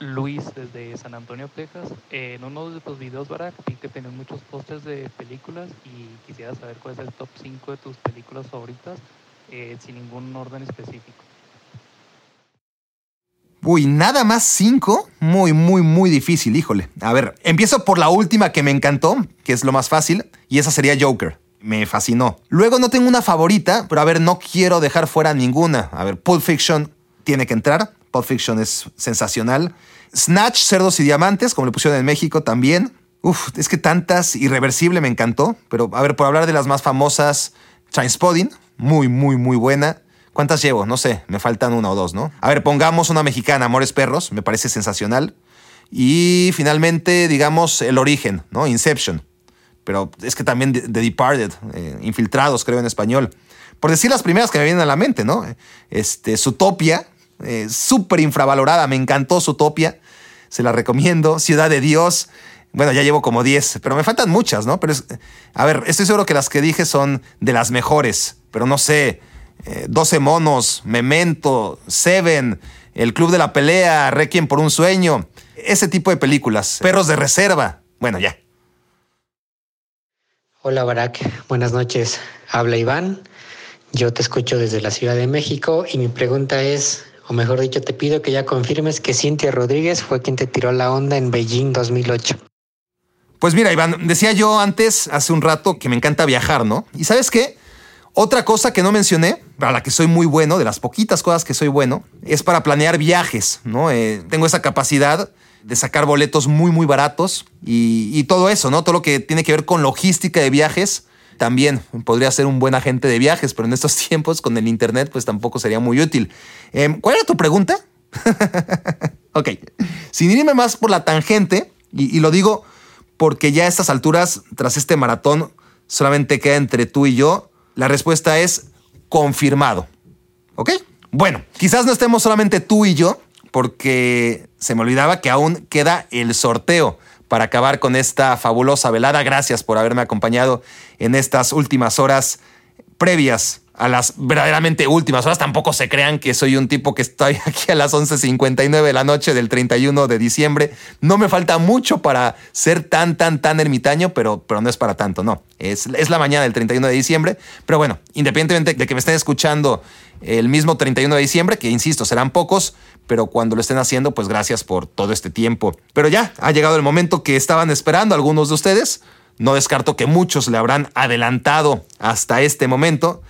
Luis desde San Antonio, Texas. en uno de tus videos, Barack, vi que tenías muchos pósters de películas y quisiera saber cuál es el top 5 de tus películas favoritas eh, sin ningún orden específico. Uy, nada más cinco. Muy, muy, muy difícil, híjole. A ver, empiezo por la última que me encantó, que es lo más fácil, y esa sería Joker. Me fascinó. Luego no tengo una favorita, pero a ver, no quiero dejar fuera ninguna. A ver, Pulp Fiction tiene que entrar. Pulp Fiction es sensacional. Snatch, Cerdos y Diamantes, como le pusieron en México también. Uf, es que tantas, Irreversible me encantó. Pero a ver, por hablar de las más famosas, Transpoding, muy, muy, muy buena. ¿Cuántas llevo? No sé, me faltan una o dos, ¿no? A ver, pongamos una mexicana, Amores Perros, me parece sensacional. Y finalmente, digamos, El Origen, ¿no? Inception. Pero es que también The Departed, eh, Infiltrados, creo en español. Por decir las primeras que me vienen a la mente, ¿no? Este, Zootopia, eh, súper infravalorada, me encantó Zootopia, se la recomiendo. Ciudad de Dios, bueno, ya llevo como 10, pero me faltan muchas, ¿no? Pero a ver, estoy seguro que las que dije son de las mejores, pero no sé. 12 eh, monos, Memento, Seven, El Club de la Pelea, Requiem por un Sueño, ese tipo de películas. Perros de reserva. Bueno, ya. Hola Barack, buenas noches. Habla Iván. Yo te escucho desde la Ciudad de México y mi pregunta es, o mejor dicho, te pido que ya confirmes que Cintia Rodríguez fue quien te tiró la onda en Beijing 2008. Pues mira, Iván, decía yo antes, hace un rato, que me encanta viajar, ¿no? ¿Y sabes qué? Otra cosa que no mencioné, para la que soy muy bueno, de las poquitas cosas que soy bueno, es para planear viajes, ¿no? Eh, tengo esa capacidad de sacar boletos muy, muy baratos y, todo eso, ¿no? Todo lo que tiene que ver con logística de viajes. También podría ser un buen agente de viajes, pero en estos tiempos con el Internet pues tampoco sería muy útil. Em, ¿Cuál era tu pregunta? ok, sin irme más por la tangente, y, y lo digo porque ya a estas alturas, tras este maratón, solamente queda entre tú y yo la respuesta es confirmado. ¿Ok? Bueno, quizás no estemos solamente tú y yo, porque se me olvidaba que aún queda el sorteo para acabar con esta fabulosa velada. Gracias por haberme acompañado en estas últimas horas previas a las verdaderamente últimas horas. Tampoco se crean que soy un tipo que estoy aquí a las 11.59 de la noche del 31 de diciembre. No me falta mucho para ser tan, tan, tan ermitaño, pero, pero no es para tanto, no. Es, es la mañana del 31 de diciembre. Pero bueno, independientemente de que me estén escuchando el mismo 31 de diciembre, que insisto, serán pocos, pero cuando lo estén haciendo, pues gracias por todo este tiempo. Pero ya, ha llegado el momento que estaban esperando algunos de ustedes. No descarto que muchos le habrán adelantado hasta este momento.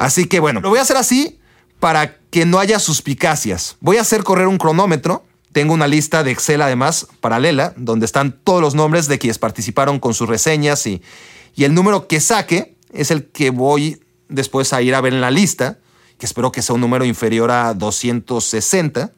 Así que bueno, lo voy a hacer así para que no haya suspicacias. Voy a hacer correr un cronómetro. Tengo una lista de Excel además paralela, donde están todos los nombres de quienes participaron con sus reseñas y, y el número que saque es el que voy después a ir a ver en la lista, que espero que sea un número inferior a 260.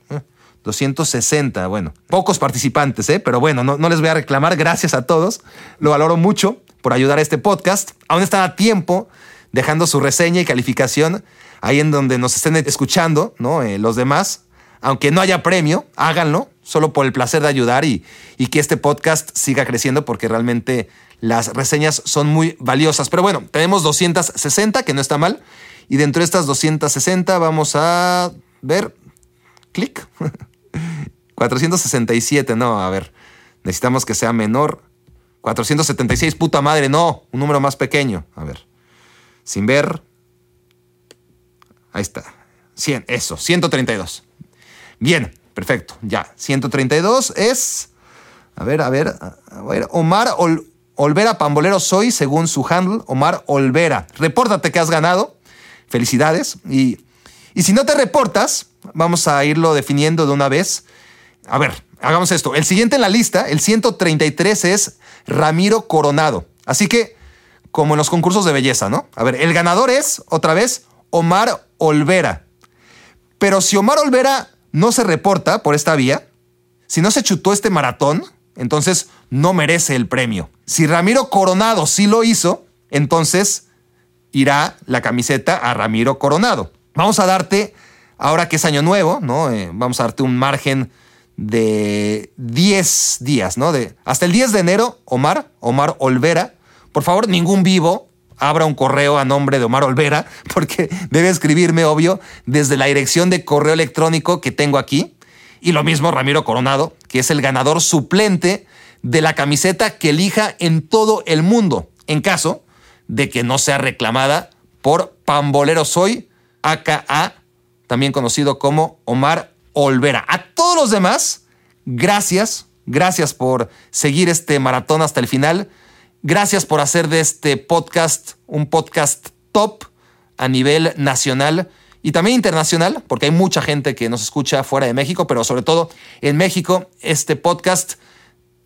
260, bueno, pocos participantes, ¿eh? pero bueno, no, no les voy a reclamar, gracias a todos, lo valoro mucho por ayudar a este podcast. Aún está a tiempo dejando su reseña y calificación ahí en donde nos estén escuchando, ¿no? Eh, los demás. Aunque no haya premio, háganlo, solo por el placer de ayudar y, y que este podcast siga creciendo porque realmente las reseñas son muy valiosas. Pero bueno, tenemos 260, que no está mal. Y dentro de estas 260 vamos a ver, clic, 467, no, a ver, necesitamos que sea menor. 476, puta madre, no, un número más pequeño. A ver sin ver. Ahí está. 100, eso, 132. Bien, perfecto. Ya, 132 es. A ver, a ver, a ver. Omar Olvera Pambolero soy, según su handle, Omar Olvera. Repórtate que has ganado. Felicidades. Y, y si no te reportas, vamos a irlo definiendo de una vez. A ver, hagamos esto. El siguiente en la lista, el 133, es Ramiro Coronado. Así que como en los concursos de belleza, ¿no? A ver, el ganador es, otra vez, Omar Olvera. Pero si Omar Olvera no se reporta por esta vía, si no se chutó este maratón, entonces no merece el premio. Si Ramiro Coronado sí lo hizo, entonces irá la camiseta a Ramiro Coronado. Vamos a darte, ahora que es año nuevo, ¿no? Eh, vamos a darte un margen de 10 días, ¿no? De, hasta el 10 de enero, Omar, Omar Olvera, por favor, ningún vivo abra un correo a nombre de Omar Olvera, porque debe escribirme, obvio, desde la dirección de correo electrónico que tengo aquí. Y lo mismo Ramiro Coronado, que es el ganador suplente de la camiseta que elija en todo el mundo, en caso de que no sea reclamada por Pambolero Soy, AKA, también conocido como Omar Olvera. A todos los demás, gracias, gracias por seguir este maratón hasta el final. Gracias por hacer de este podcast un podcast top a nivel nacional y también internacional, porque hay mucha gente que nos escucha fuera de México, pero sobre todo en México, este podcast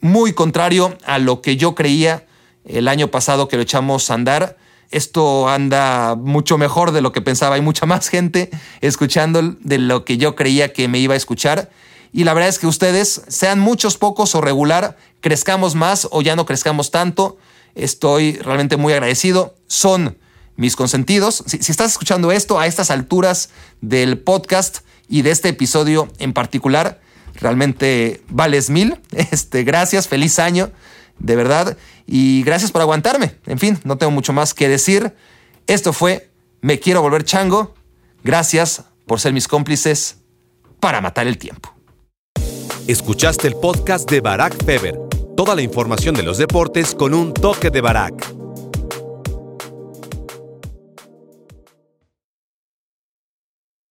muy contrario a lo que yo creía el año pasado que lo echamos a andar. Esto anda mucho mejor de lo que pensaba. Hay mucha más gente escuchando de lo que yo creía que me iba a escuchar. Y la verdad es que ustedes, sean muchos, pocos o regular, crezcamos más o ya no crezcamos tanto, estoy realmente muy agradecido. Son mis consentidos. Si, estás escuchando esto a estas alturas del podcast y de este episodio en particular, realmente vales mil. Este, gracias, feliz año, de verdad. Y gracias por aguantarme. En fin, no tengo mucho más que decir. Esto fue Me Quiero Volver Chango. Gracias por ser mis cómplices para matar el tiempo. Escuchaste el podcast de Barack Feber. Toda la información de los deportes con un toque de Barack.